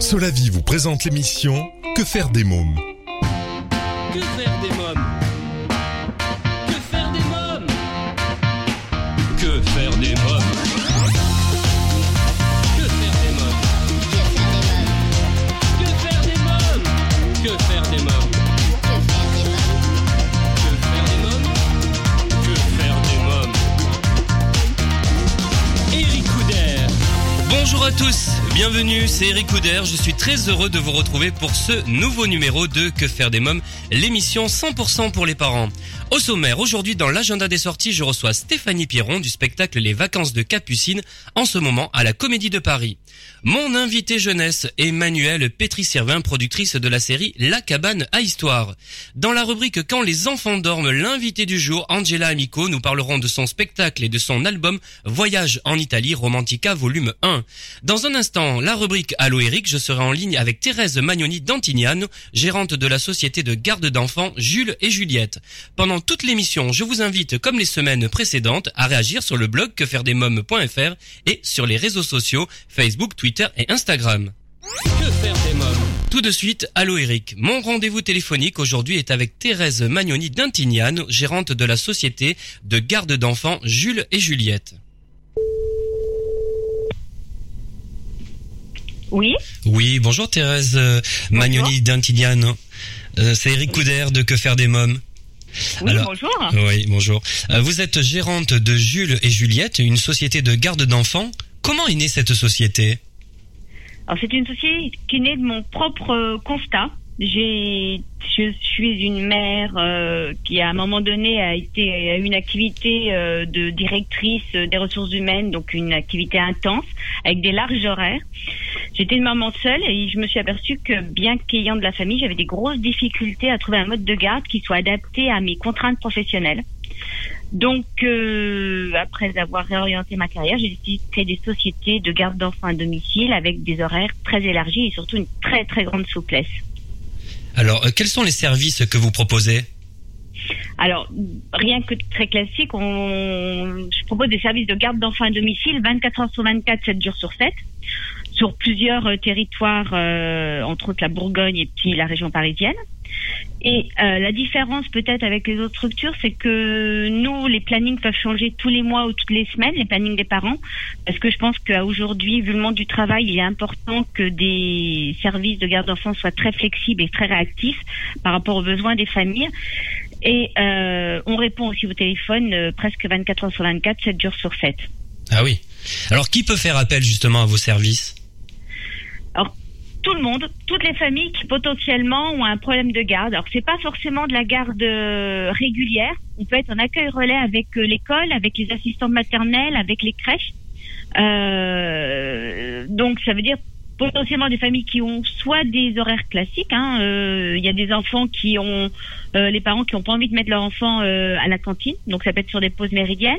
Solavi vous présente l'émission Que faire des mômes Que faire des mômes Que faire des mômes Que faire des mômes Que faire des mômes Que faire des mômes Que faire des mômes Bonjour à tous, bienvenue, c'est Eric Couder. Je suis très heureux de vous retrouver pour ce nouveau numéro de Que faire des mômes, l'émission 100% pour les parents. Au sommaire, aujourd'hui dans l'agenda des sorties, je reçois Stéphanie Pierron du spectacle Les vacances de Capucine, en ce moment à la Comédie de Paris. Mon invité jeunesse est Manuelle Pétry-Servin, productrice de la série La cabane à histoire. Dans la rubrique Quand les enfants dorment, l'invité du jour, Angela Amico, nous parlerons de son spectacle et de son album Voyage en Italie Romantica volume 1. Dans un instant, la rubrique Allo Eric, je serai en ligne avec Thérèse Magnoni d'Antignano, gérante de la société de garde d'enfants Jules et Juliette. Pendant toute l'émission, je vous invite, comme les semaines précédentes, à réagir sur le blog quefairedesmoms.fr et sur les réseaux sociaux Facebook, Twitter et Instagram. Que faire des mômes? Tout de suite, allô Eric. Mon rendez-vous téléphonique aujourd'hui est avec Thérèse Magnoni d'Intignano, gérante de la société de garde d'enfants Jules et Juliette. Oui, Oui, bonjour Thérèse euh, Magnoni. Euh, c'est Eric Couder de Que faire des mômes. oui, Alors- bonjour. Oui, bonjour. Euh, Vous êtes gérante de Jules et Juliette, une société de garde d'enfants. Comment est née cette société? Alors c'est une société qui est née de mon propre euh, constat. Je suis une mère euh, qui à un moment donné a été a une activité euh, de directrice des ressources humaines, donc une activité intense avec des larges horaires. J'étais une maman seule et je me suis aperçue que bien qu'ayant de la famille, j'avais des grosses difficultés à trouver un mode de garde qui soit adapté à mes contraintes professionnelles. Donc, euh, après avoir réorienté ma carrière, j'ai décidé de créer des sociétés de garde d'enfants à domicile avec des horaires très élargis et surtout une très très grande souplesse. Alors, euh, quels sont les services que vous proposez Alors, rien que très classique, on, je propose des services de garde d'enfants à domicile 24 heures sur 24, 7 jours sur 7, sur plusieurs euh, territoires, euh, entre autres la Bourgogne et puis la région parisienne. Et euh, la différence peut-être avec les autres structures, c'est que nous, les plannings peuvent changer tous les mois ou toutes les semaines, les plannings des parents, parce que je pense qu'aujourd'hui, vu le monde du travail, il est important que des services de garde d'enfants soient très flexibles et très réactifs par rapport aux besoins des familles. Et euh, on répond aussi au téléphone euh, presque 24 heures sur 24, 7 jours sur 7. Ah oui. Alors, qui peut faire appel justement à vos services? Tout le monde, toutes les familles qui potentiellement ont un problème de garde. Alors c'est pas forcément de la garde euh, régulière. On peut être en accueil relais avec euh, l'école, avec les assistantes maternelles, avec les crèches. Euh, donc ça veut dire potentiellement des familles qui ont soit des horaires classiques. hein, euh, Il y a des enfants qui ont euh, les parents qui n'ont pas envie de mettre leur enfant euh, à la cantine, donc ça peut être sur des pauses méridiennes.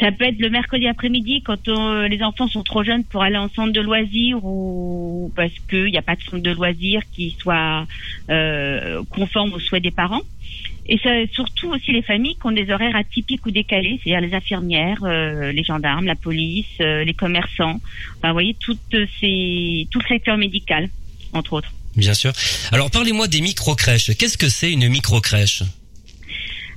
Ça peut être le mercredi après-midi quand euh, les enfants sont trop jeunes pour aller en centre de loisirs ou parce qu'il n'y a pas de centre de loisirs qui soit euh, conforme aux souhaits des parents. Et ça, surtout aussi les familles qui ont des horaires atypiques ou décalés, c'est-à-dire les infirmières, euh, les gendarmes, la police, euh, les commerçants. Enfin, vous voyez, toutes ces, tout le secteur médical, entre autres. Bien sûr. Alors, parlez-moi des micro-crèches. Qu'est-ce que c'est une micro-crèche?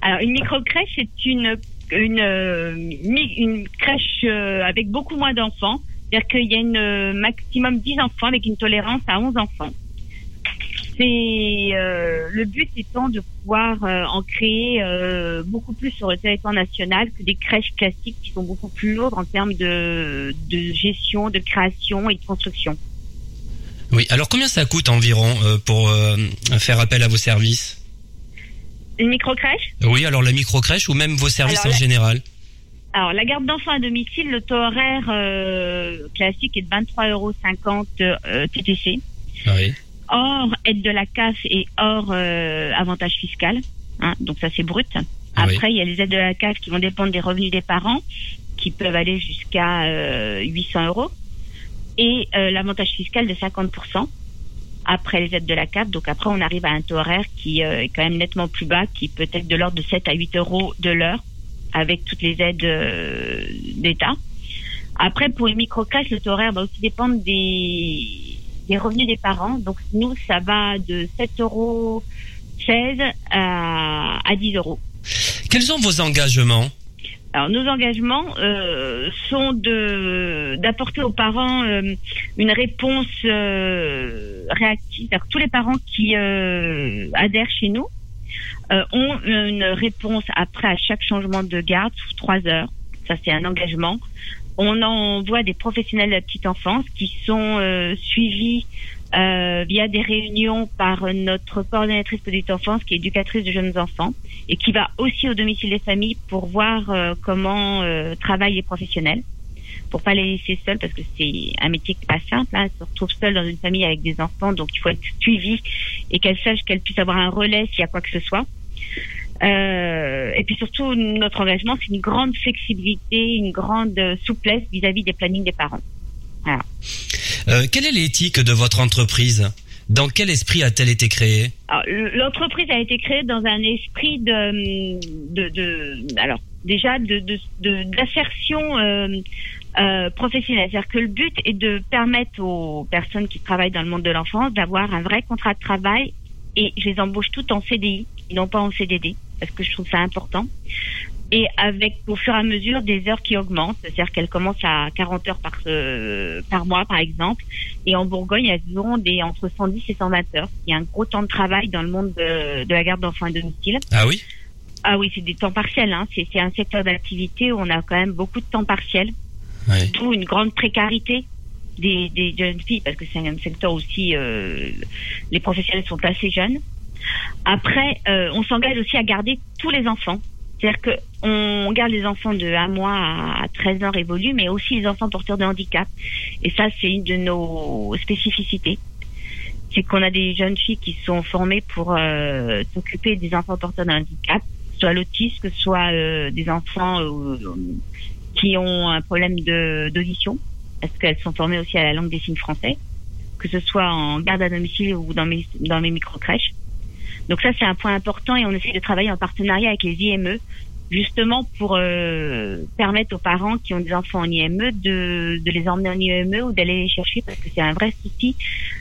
Alors, une micro-crèche, c'est une, une, euh, une crèche euh, avec beaucoup moins d'enfants. C'est-à-dire qu'il y a une euh, maximum 10 enfants avec une tolérance à 11 enfants. C'est le but étant de pouvoir en créer beaucoup plus sur le territoire national que des crèches classiques qui sont beaucoup plus lourdes en termes de, gestion, de création et de construction. Oui. Alors, combien ça coûte environ pour faire appel à vos services? Une micro-crèche Oui, alors la micro-crèche ou même vos services Alors, en la- général Alors, la garde d'enfants à domicile, le taux horaire euh, classique est de 23,50 euros euh, TTC. Oui. hors aide de la CAF et hors euh, avantage fiscal. Hein, donc ça c'est brut. Ah. Après il y a les aides de la CAF qui vont dépendre des revenus des parents, qui peuvent aller jusqu'à euh, 800 euros, et euh, l'avantage fiscal de 50%. Après les aides de la CAF, donc après on arrive à un taux horaire qui euh, est quand même nettement plus bas, qui peut être de l'ordre de 7 à 8 euros de l'heure, avec toutes les aides euh, d'État. Après, pour les microcrèches, le taux horaire va aussi dépendre des, des revenus des parents. Donc nous, ça va de 7 euros 16 à, à 10 euros. Quels sont vos engagements? Alors nos engagements euh, sont de d'apporter aux parents euh, une réponse euh, réactive. Que tous les parents qui euh, adhèrent chez nous euh, ont une réponse après à chaque changement de garde sous trois heures. Ça c'est un engagement. On envoie des professionnels de la petite enfance qui sont euh, suivis euh, via des réunions par notre coordonnatrice petite enfance qui est éducatrice de jeunes enfants et qui va aussi au domicile des familles pour voir euh, comment euh, travaillent les professionnels pour pas les laisser seuls parce que c'est un métier qui est pas simple. Hein. se retrouve seule dans une famille avec des enfants, donc il faut être suivi et qu'elle sache qu'elle puisse avoir un relais s'il y a quoi que ce soit. Euh, et puis surtout, notre engagement, c'est une grande flexibilité, une grande souplesse vis-à-vis des plannings des parents. Euh, quelle est l'éthique de votre entreprise? Dans quel esprit a-t-elle été créée? L'entreprise a été créée dans un esprit de, alors déjà de d'assertion euh, euh, professionnelle. C'est-à-dire que le but est de permettre aux personnes qui travaillent dans le monde de l'enfance d'avoir un vrai contrat de travail et je les embauche toutes en CDI, non pas en CDD, parce que je trouve ça important et avec au fur et à mesure des heures qui augmentent, c'est-à-dire qu'elles commencent à 40 heures par euh, par mois par exemple, et en Bourgogne elles auront des entre 110 et 120 heures. Il y a un gros temps de travail dans le monde de, de la garde d'enfants à domicile. Ah oui? Ah oui, c'est des temps partiels. Hein. C'est un secteur d'activité où on a quand même beaucoup de temps partiel, Ouais. tout une grande précarité des, des jeunes filles parce que c'est un secteur aussi euh, les professionnels sont assez jeunes. Après, euh, on s'engage aussi à garder tous les enfants. C'est-à-dire que on garde les enfants de 1 mois à 13 ans révolus, mais aussi les enfants porteurs de handicap. Et ça, c'est une de nos spécificités. C'est qu'on a des jeunes filles qui sont formées pour euh, s'occuper des enfants porteurs de handicap, soit l'autisme, que soit euh, des enfants euh, qui ont un problème d'audition, parce qu'elles sont formées aussi à la langue des signes français, que ce soit en garde à domicile ou dans mes dans mes micro crèches. Donc ça, c'est un point important et on essaie de travailler en partenariat avec les IME, justement pour euh, permettre aux parents qui ont des enfants en IME de, de les emmener en IME ou d'aller les chercher parce que c'est un vrai souci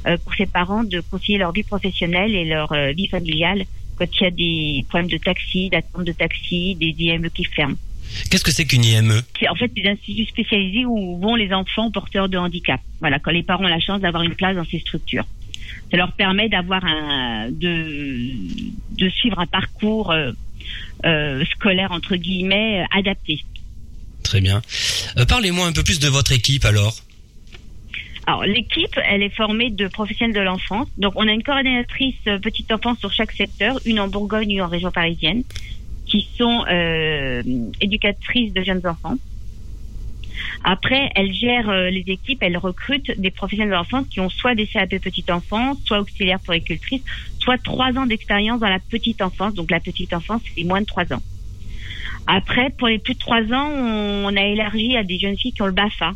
euh, pour ces parents de concilier leur vie professionnelle et leur euh, vie familiale quand il y a des problèmes de taxi, d'attente de taxi, des IME qui ferment. Qu'est-ce que c'est qu'une IME C'est en fait des instituts spécialisés où vont les enfants porteurs de handicap. Voilà, quand les parents ont la chance d'avoir une place dans ces structures ça leur permet d'avoir un de de suivre un parcours euh, euh, scolaire entre guillemets euh, adapté. Très bien. Parlez-moi un peu plus de votre équipe alors. Alors l'équipe, elle est formée de professionnels de l'enfance. Donc on a une coordinatrice petite enfance sur chaque secteur, une en Bourgogne, une en région parisienne, qui sont euh, éducatrices de jeunes enfants. Après, elle gère euh, les équipes, elle recrute des professionnels de l'enfance qui ont soit des CAP petite enfance, soit auxiliaires puéricultrices, soit trois ans d'expérience dans la petite enfance. Donc la petite enfance, c'est moins de trois ans. Après, pour les plus de trois ans, on a élargi à des jeunes filles qui ont le BAFA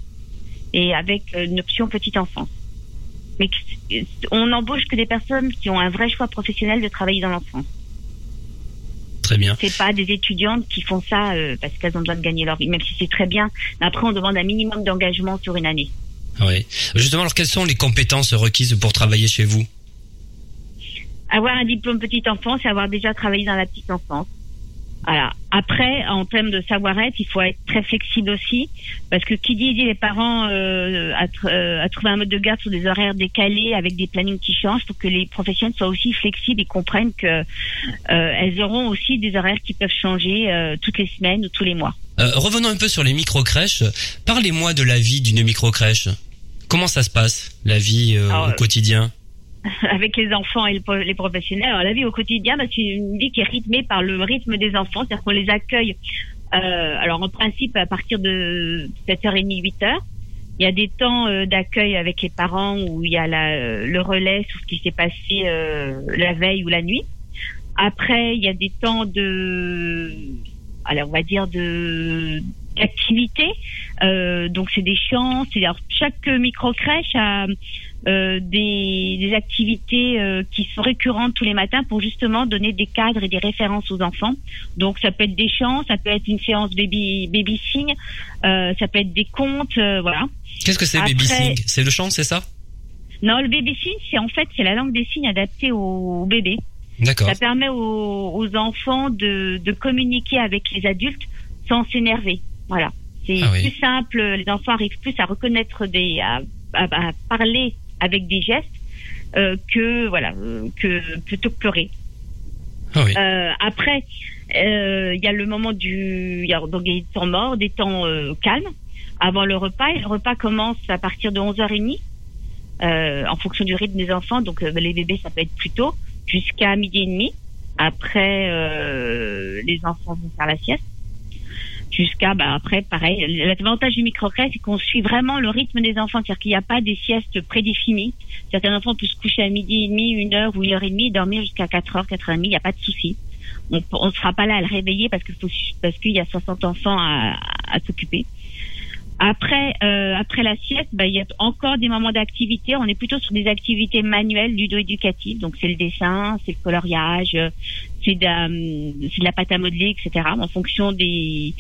et avec euh, une option petite enfance. Mais que- on n'embauche que des personnes qui ont un vrai choix professionnel de travailler dans l'enfance. Très bien. C'est pas des étudiantes qui font ça euh, parce qu'elles ont besoin de gagner leur vie, même si c'est très bien. Mais après, on demande un minimum d'engagement sur une année. Oui. Justement, alors quelles sont les compétences requises pour travailler chez vous? Avoir un diplôme petite enfance et avoir déjà travaillé dans la petite enfance. Voilà. Après, en termes de savoir-être, il faut être très flexible aussi, parce que qui dit les parents euh, à, tr- euh, à trouver un mode de garde sur des horaires décalés avec des plannings qui changent, pour que les professionnels soient aussi flexibles et comprennent que euh, elles auront aussi des horaires qui peuvent changer euh, toutes les semaines ou tous les mois. Euh, Revenons un peu sur les micro-crèches. Parlez-moi de la vie d'une micro-crèche. Comment ça se passe, la vie euh, Alors, au quotidien? avec les enfants et les professionnels. Alors la vie au quotidien, bah, c'est une vie qui est rythmée par le rythme des enfants, c'est-à-dire qu'on les accueille. euh, alors en principe à partir de 7h30, 8h. Il y a des temps euh, d'accueil avec les parents où il y a euh, le relais sur ce qui s'est passé euh, la veille ou la nuit. Après, il y a des temps de, alors on va dire de d'activité. Donc c'est des chants. C'est alors chaque micro crèche a des, des activités euh, qui sont récurrentes tous les matins pour justement donner des cadres et des références aux enfants. Donc ça peut être des chants, ça peut être une séance baby baby sing, euh, ça peut être des contes, euh, voilà. Qu'est-ce que c'est baby sing C'est le chant, c'est ça? Non, le bébé signe, c'est en fait c'est la langue des signes adaptée au bébé. D'accord. Ça permet aux, aux enfants de, de communiquer avec les adultes sans s'énerver. Voilà. C'est Ah oui. plus simple. Les enfants arrivent plus à reconnaître des, à, à- à parler avec des gestes euh, que voilà, que plutôt que pleurer. Ah oui. Euh, après, euh, il y a le moment du, il y a donc des temps morts, des temps euh, calmes avant le repas. Et le repas commence à partir de 11h30 euh, en fonction du rythme des enfants. Donc les bébés, ça peut être plus tôt, jusqu'à midi et demi. Après, euh, les enfants vont faire la sieste. Jusqu'à, bah, après, pareil. L'avantage du microcrèche, c'est qu'on suit vraiment le rythme des enfants. C'est-à-dire qu'il n'y a pas des siestes prédéfinies. Certains enfants peuvent se coucher à midi et demi, une heure ou une heure et demie, dormir jusqu'à 4 heures, 4 heures et demie. Il n'y a pas de souci. On ne sera pas là à le réveiller parce qu'il y a 60 enfants à, s'occuper. Après, euh, après la sieste, bah, il y a encore des moments d'activité. On est plutôt sur des activités manuelles, ludo-éducatives. Donc, c'est le dessin, c'est le coloriage, c'est de, la- c'est de la pâte à modeler, etc. En fonction des,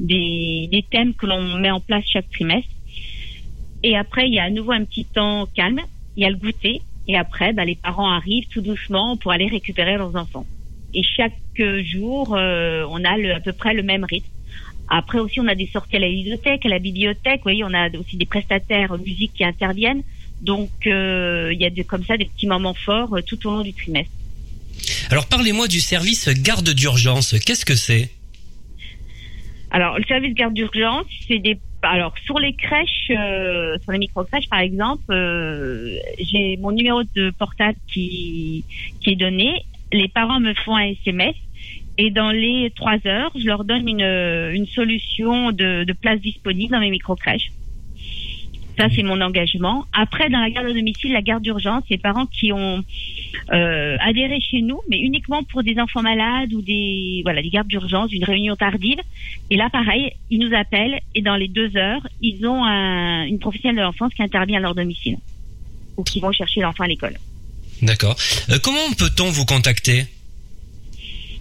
des, thèmes que l'on met en place chaque trimestre. Et après, il y a à nouveau un petit temps calme. Il y a le goûter. Et après, bah, les parents arrivent tout doucement pour aller récupérer leurs enfants. Et chaque euh, jour, euh, on a à peu près le même rythme. Après aussi, on a des sorties à la bibliothèque, à la bibliothèque. Vous voyez, on a aussi des prestataires musique qui interviennent. Donc, euh, il y a comme ça des petits moments forts euh, tout au long du trimestre. Alors parlez-moi du service garde d'urgence. Qu'est-ce que c'est? Alors, le service garde d'urgence, c'est des. Alors, sur les crèches, euh, sur les micro-crèches, par exemple, euh, j'ai mon numéro de portable qui, est donné. Les parents me font un SMS et dans les trois heures, je leur donne une, une solution de, de place disponible dans mes micro-crèches. Ça, c'est mon engagement. Après, dans la garde à domicile, la garde d'urgence, les parents qui ont euh, adhéré chez nous, mais uniquement pour des enfants malades ou des voilà des gardes d'urgence, une réunion tardive. Et là, pareil, ils nous appellent et dans les deux heures, ils ont un- une professionnelle de l'enfance qui intervient à leur domicile ou qui vont chercher l'enfant à l'école D'accord. Euh, comment peut-on vous contacter?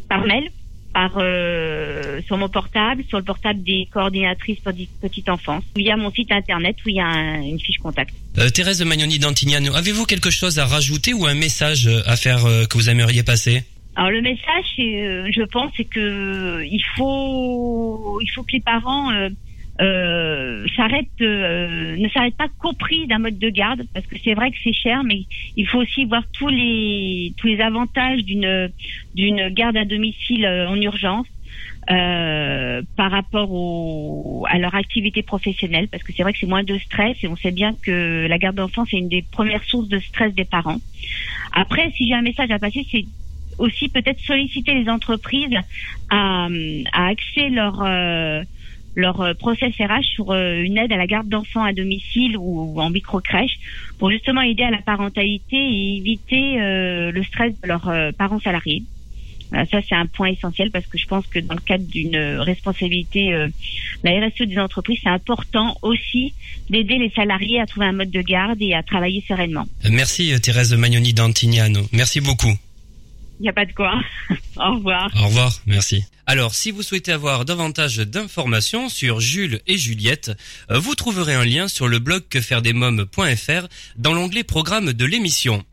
Par mail, par euh, sur mon portable, sur le portable des coordinatrices pour petite enfance, via mon site internet où il y a un- une fiche contact. Euh, Thérèse Magnoni d'Antignano, avez-vous quelque chose à rajouter ou un message euh, à faire euh, que vous aimeriez passer? Alors le message, euh, je pense, c'est que euh, il faut, il faut que les parents euh, s'arrêtent, euh, ne s'arrêtent pas compris d'un mode de garde, parce que c'est vrai que c'est cher, mais il faut aussi voir tous les tous les avantages d'une d'une garde à domicile euh, en urgence. euh, par rapport au, à leur activité professionnelle, parce que c'est vrai que c'est moins de stress et on sait bien que la garde d'enfants c'est une des premières sources de stress des parents. Après, si j'ai un message à passer, c'est aussi peut-être solliciter les entreprises à, à axer leur euh, leur euh, process RH sur euh, une aide à la garde d'enfants à domicile ou, en micro-crèche pour justement aider à la parentalité et éviter euh, le stress de leurs parents salariés. Ça, c'est un point essentiel parce que je pense que dans le cadre d'une responsabilité, la RSE des entreprises, c'est important aussi d'aider les salariés à trouver un mode de garde et à travailler sereinement. Merci Thérèse Magnoni d'Antignano. Merci beaucoup. Il n'y a pas de quoi. Au revoir. Au revoir, merci. Alors, si vous souhaitez avoir davantage d'informations sur Jules et Juliette, euh, vous trouverez un lien sur le blog quefairedesmoms.fr dans l'onglet programme de l'émission.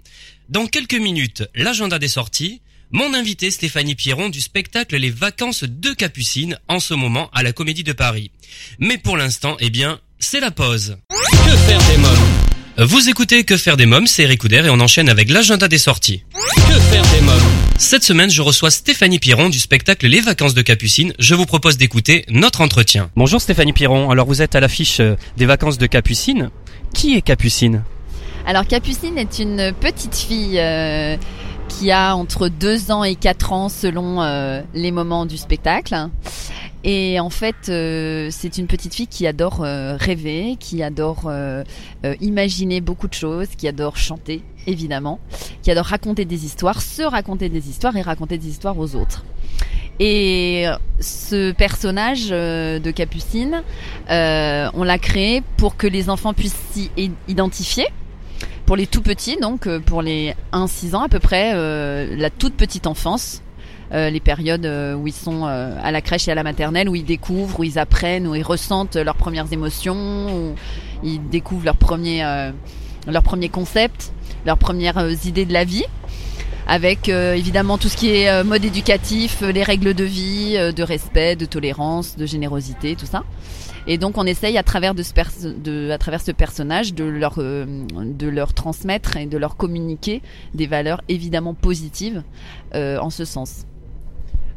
Dans quelques minutes, l'agenda des sorties, mon invité Stéphanie Pierron du spectacle Les Vacances de Capucine en ce moment à la Comédie de Paris. Mais pour l'instant, eh bien, c'est la pause. Que faire des mômes? Vous écoutez Que faire des mômes, c'est Eric Couder et on enchaîne avec l'agenda des sorties. Que faire des mômes? Cette semaine, je reçois Stéphanie Pierron du spectacle Les Vacances de Capucine. Je vous propose d'écouter notre entretien. Bonjour Stéphanie Piron, alors vous êtes à l'affiche euh, des vacances de Capucine. Qui est Capucine Alors Capucine est une petite fille euh, qui a entre 2 ans et 4 ans selon euh, les moments du spectacle. Et en fait, euh, c'est une petite fille qui adore euh, rêver, qui adore euh, euh, imaginer beaucoup de choses, qui adore chanter, évidemment, qui adore raconter des histoires, se raconter des histoires et raconter des histoires aux autres. Et ce personnage euh, de Capucine, euh, on l'a créé pour que les enfants puissent s'y identifier. Pour les tout petits, donc euh, pour les 1-6 ans à peu près, euh, la toute petite enfance, euh, les périodes euh, où ils sont euh, à la crèche et à la maternelle, où ils découvrent, où ils apprennent, où ils ressentent leurs premières émotions, où ils découvrent leurs premiers, euh, leurs premiers concepts, leurs premières euh, idées de la vie, avec euh, évidemment tout ce qui est euh, mode éducatif, les règles de vie, de respect, de tolérance, de générosité, tout ça. Et donc on essaye à travers ce personnage de leur, de leur transmettre et de leur communiquer des valeurs évidemment positives en ce sens.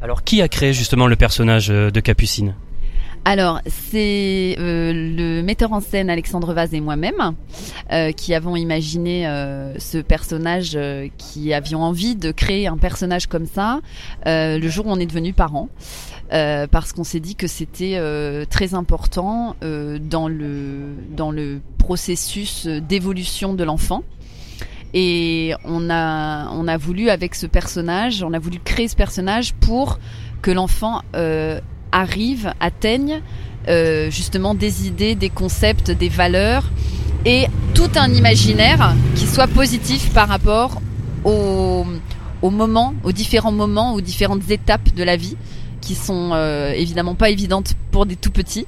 Alors qui a créé justement le personnage de Capucine? Alors, c'est euh, le metteur en scène Alexandre Vaz et moi-même euh, qui avons imaginé euh, ce personnage, qui avions envie de créer un personnage comme ça le jour où on est devenu parents. parce qu'on s'est dit que c'était très important dans le dans le processus d'évolution de l'enfant et on a on a voulu avec ce personnage on a voulu créer ce personnage pour que l'enfant arrivent, atteignent euh, justement des idées, des concepts, des valeurs et tout un imaginaire qui soit positif par rapport aux, moments, aux différents moments, aux différentes étapes de la vie qui sont euh, évidemment pas évidentes pour des tout petits.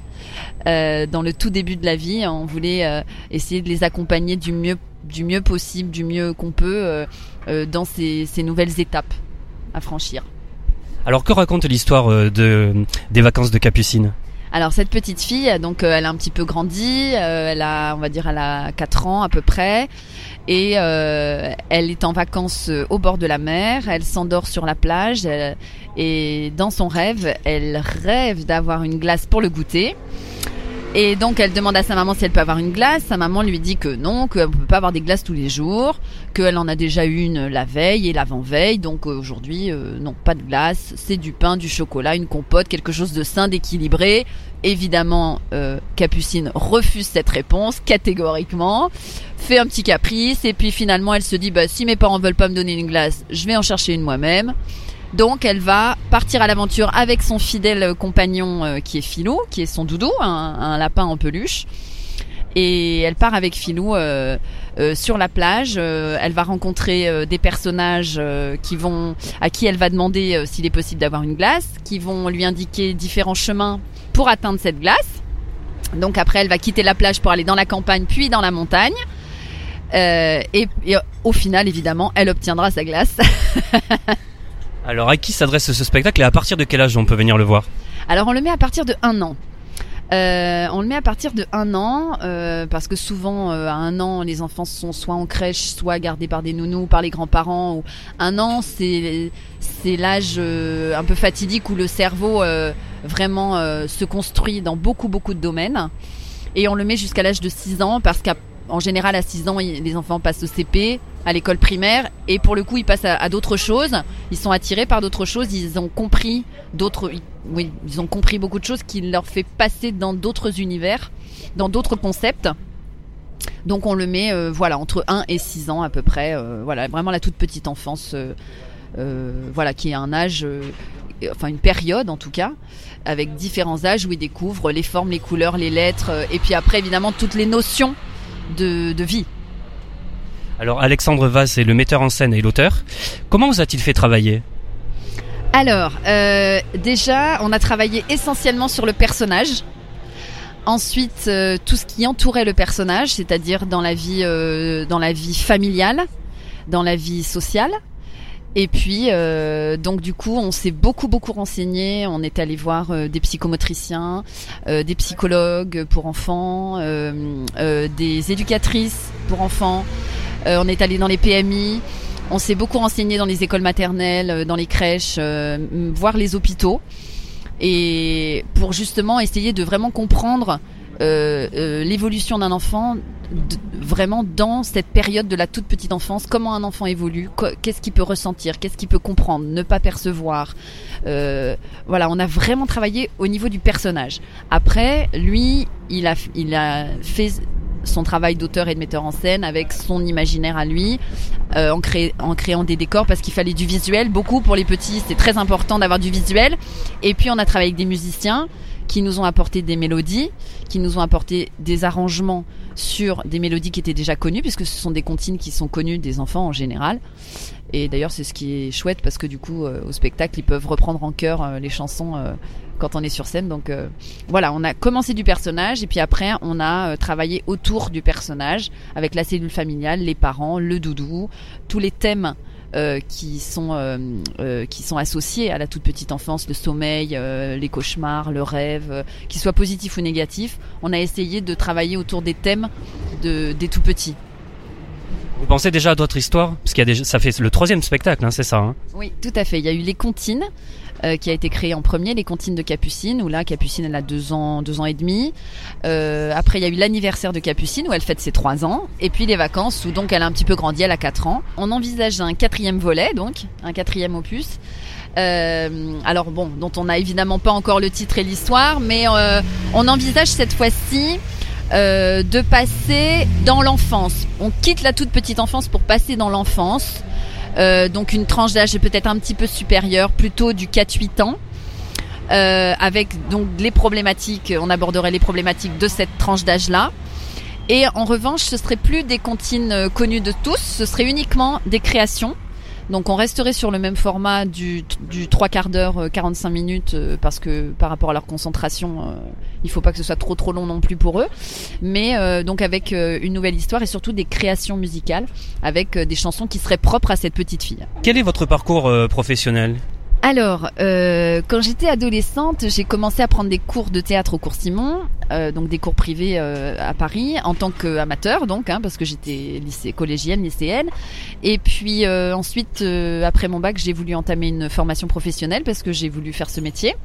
Euh, dans le tout début de la vie, on voulait euh, essayer de les accompagner du mieux, du mieux possible, du mieux qu'on peut euh, euh, dans ces, ces nouvelles étapes à franchir. Alors que raconte l'histoire euh, de, des vacances de Capucine? Alors cette petite fille, donc euh, elle a un petit peu grandi, euh, elle a, on va dire, elle a 4 ans à peu près, et elle est en vacances au bord de la mer. Elle s'endort sur la plage et dans son rêve, elle rêve d'avoir une glace pour le goûter. Et donc elle demande à sa maman si elle peut avoir une glace. Sa maman lui dit que non, qu'elle ne peut pas avoir des glaces tous les jours, qu'elle en a déjà une la veille et l'avant-veille. Donc euh, aujourd'hui, euh, non, pas de glace. C'est du pain, du chocolat, une compote, quelque chose de sain, d'équilibré. Évidemment, euh, Capucine refuse cette réponse catégoriquement, fait un petit caprice et puis finalement elle se dit bah si mes parents veulent pas me donner une glace, je vais en chercher une moi-même. Donc elle va partir à l'aventure avec son fidèle compagnon euh, qui est Philou, qui est son doudou, un, lapin en peluche. Et elle part avec Philou euh, euh, sur la plage. elle va rencontrer des personnages qui vont, à qui elle va demander s'il est possible d'avoir une glace, qui vont lui indiquer différents chemins pour atteindre cette glace. Donc après, elle va quitter la plage pour aller dans la campagne, puis dans la montagne. et, et au final, évidemment, elle obtiendra sa glace. Alors à qui s'adresse ce spectacle et à partir de quel âge on peut venir le voir Alors on le met à partir de un an. Euh, on le met à partir de un an euh, parce que souvent euh, à un an les enfants sont soit en crèche, soit gardés par des nounous, par les grands-parents. Un an c'est c'est l'âge un peu fatidique où le cerveau vraiment se construit dans beaucoup beaucoup de domaines. Et on le met jusqu'à l'âge de 6 ans parce qu'en général à 6 ans les enfants passent au CP, à l'école primaire et pour le coup ils passent à, d'autres choses. Ils sont attirés par d'autres choses ils ont compris d'autres oui ils ont compris beaucoup de choses qui leur fait passer dans d'autres univers dans d'autres concepts. Donc on le met euh, voilà entre 1 et 6 ans à peu près euh, voilà vraiment la toute petite enfance euh, voilà qui est un âge enfin une période en tout cas avec différents âges où ils découvrent les formes les couleurs les lettres et puis après évidemment toutes les notions de, de vie alors Alexandre Vaz est le metteur en scène et l'auteur. Comment vous a-t-il fait travailler? Alors euh, déjà, on a travaillé essentiellement sur le personnage. Ensuite, euh, tout ce qui entourait le personnage, c'est-à-dire dans la vie, euh, dans la vie familiale, dans la vie sociale. Et puis, donc du coup, on s'est beaucoup beaucoup renseigné. On est allé voir des psychomotriciens, des psychologues pour enfants, des éducatrices pour enfants. Euh, on est allé dans les PMI. On s'est beaucoup renseigné dans les écoles maternelles, euh, dans les crèches, euh, voir les hôpitaux. Et pour justement essayer de vraiment comprendre l'évolution d'un enfant vraiment dans cette période de la toute petite enfance, comment un enfant évolue, qu'est-ce qu'il peut ressentir, qu'est-ce qu'il peut comprendre, ne pas percevoir. voilà, on a vraiment travaillé au niveau du personnage. Après, lui, il a, fait son travail d'auteur et de metteur en scène avec son imaginaire à lui, euh, en, créant des décors parce qu'il fallait du visuel. Beaucoup pour les petits, c'est très important d'avoir du visuel. Et puis on a travaillé avec des musiciens qui nous ont apporté des mélodies, qui nous ont apporté des arrangements sur des mélodies qui étaient déjà connues, puisque ce sont des comptines qui sont connues des enfants en général. Et d'ailleurs, c'est ce qui est chouette parce que du coup, euh, au spectacle, ils peuvent reprendre en chœur euh, les chansons quand on est sur scène. Donc euh, voilà, on a commencé du personnage et puis après on a euh, travaillé autour du personnage avec la cellule familiale, les parents, le doudou, tous les thèmes euh, qui sont euh, euh, qui sont associés à la toute petite enfance, le sommeil, les cauchemars, le rêve, qu'ils soient positifs ou négatifs. On a essayé de travailler autour des thèmes de, des tout petits. Vous pensez déjà à d'autres histoires? Parce qu'il y a déjà, ça fait le troisième spectacle, hein, c'est ça. Hein? Oui, tout à fait. Il y a eu les comptines. Euh, qui a été créé en premier, les comptines de Capucine, où là, Capucine, elle a deux ans, deux ans et demi. Euh, après, il y a eu l'anniversaire de Capucine, où elle fête ses trois ans. Et puis les vacances, où donc elle a un petit peu grandi, elle a quatre ans. On envisage un quatrième volet, donc, un quatrième opus. Euh, alors bon, dont on n'a évidemment pas encore le titre et l'histoire, mais euh, on envisage cette fois-ci euh, de passer dans l'enfance. On quitte la toute petite enfance pour passer dans l'enfance. Euh, donc une tranche d'âge peut-être un petit peu supérieure, plutôt du 4-8 ans. Euh, avec donc les problématiques, on aborderait les problématiques de cette tranche d'âge-là. Et en revanche, ce serait plus des comptines euh, connues de tous, ce serait uniquement des créations. Donc on resterait sur le même format du, du 3 quarts d'heure, euh, 45 minutes, euh, parce que par rapport à leur concentration, euh, il faut pas que ce soit trop trop long non plus pour eux. Mais euh, donc avec euh, une nouvelle histoire et surtout des créations musicales, avec euh, des chansons qui seraient propres à cette petite fille. Quel est votre parcours euh, professionnel? Alors, euh, quand j'étais adolescente, j'ai commencé à prendre des cours de théâtre au cours Simon, euh, donc des cours privés euh, à Paris, en tant qu'amateur, donc, hein, parce que j'étais lycée, collégienne, lycéenne. Et puis euh, ensuite, euh, après mon bac, j'ai voulu entamer une formation professionnelle parce que j'ai voulu faire ce métier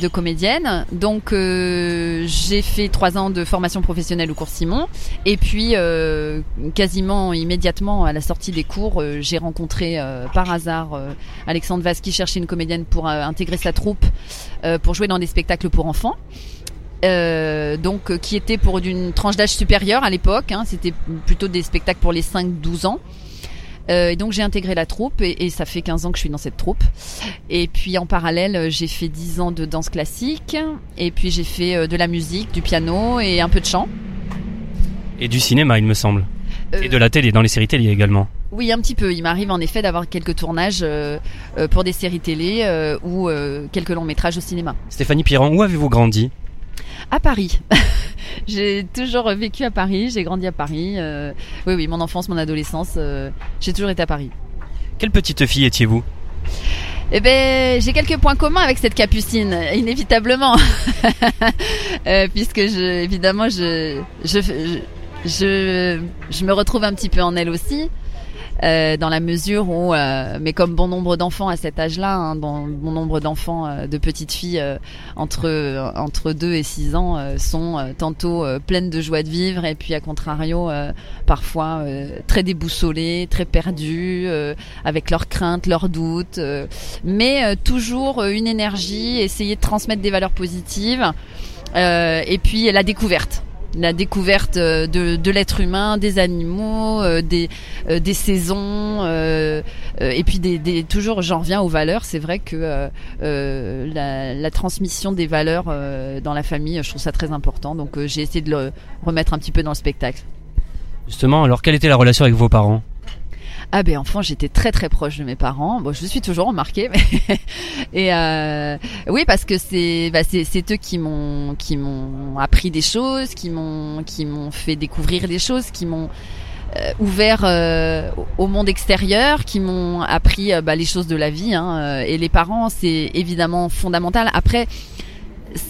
de comédienne. Donc euh, j'ai fait trois ans de formation professionnelle au cours Simon. Et puis euh, quasiment immédiatement à la sortie des cours, euh, j'ai rencontré euh, par hasard euh, Alexandre Vaz qui cherchait une comédienne pour intégrer sa troupe pour jouer dans des spectacles pour enfants. Euh, donc euh, qui était pour d'une tranche d'âge supérieure à l'époque, hein, c'était plutôt des spectacles pour les 5-12 ans. Euh, et donc j'ai intégré la troupe et, et, ça fait 15 ans que je suis dans cette troupe. Et puis en parallèle, j'ai fait 10 ans de danse classique et puis j'ai fait euh, de la musique, du piano et un peu de chant. Et du cinéma, il me semble. Euh, Et de la télé, dans les séries télé également. Oui, un petit peu. Il m'arrive en effet d'avoir quelques tournages euh, euh, pour des séries télé euh, ou euh, quelques longs métrages au cinéma. Stéphanie Piran, où avez-vous grandi? À Paris. j'ai toujours vécu à Paris, j'ai grandi à Paris. euh, oui, oui, mon enfance, mon adolescence, euh, j'ai toujours été à Paris. Quelle petite fille étiez-vous? Eh ben, j'ai quelques points communs avec cette capucine, inévitablement, Euh, puisque je, évidemment, je, je, je, je, je me retrouve un petit peu en elle aussi. Euh, dans la mesure où, euh, mais comme bon nombre d'enfants à cet âge-là, hein, bon, bon nombre d'enfants, euh, de petites filles euh, entre entre 2 et 6 ans euh, sont euh, tantôt pleines de joie de vivre et puis à contrario parfois très déboussolées, très perdues, avec leurs craintes, leurs doutes, mais toujours une énergie, essayer de transmettre des valeurs positives et puis la découverte la découverte euh, de, de l'être humain, des animaux, euh, des, euh, des saisons, euh, euh, et puis des, des, toujours, j'en reviens aux valeurs. C'est vrai que euh, la, la transmission des valeurs dans la famille, je trouve ça très important. Donc j'ai essayé de le remettre un petit peu dans le spectacle. Justement, alors quelle était la relation avec vos parents? Ah ben enfant, j'étais très très proche de mes parents. Bon, je suis toujours remarqué, mais et euh, oui parce que c'est bah, c'est eux qui m'ont qui m'ont appris des choses, qui m'ont qui m'ont fait découvrir des choses, qui m'ont euh, ouvert euh, au- au monde extérieur, qui m'ont appris euh, bah, les choses de la vie. Hein, euh, et les parents, c'est évidemment fondamental. Après.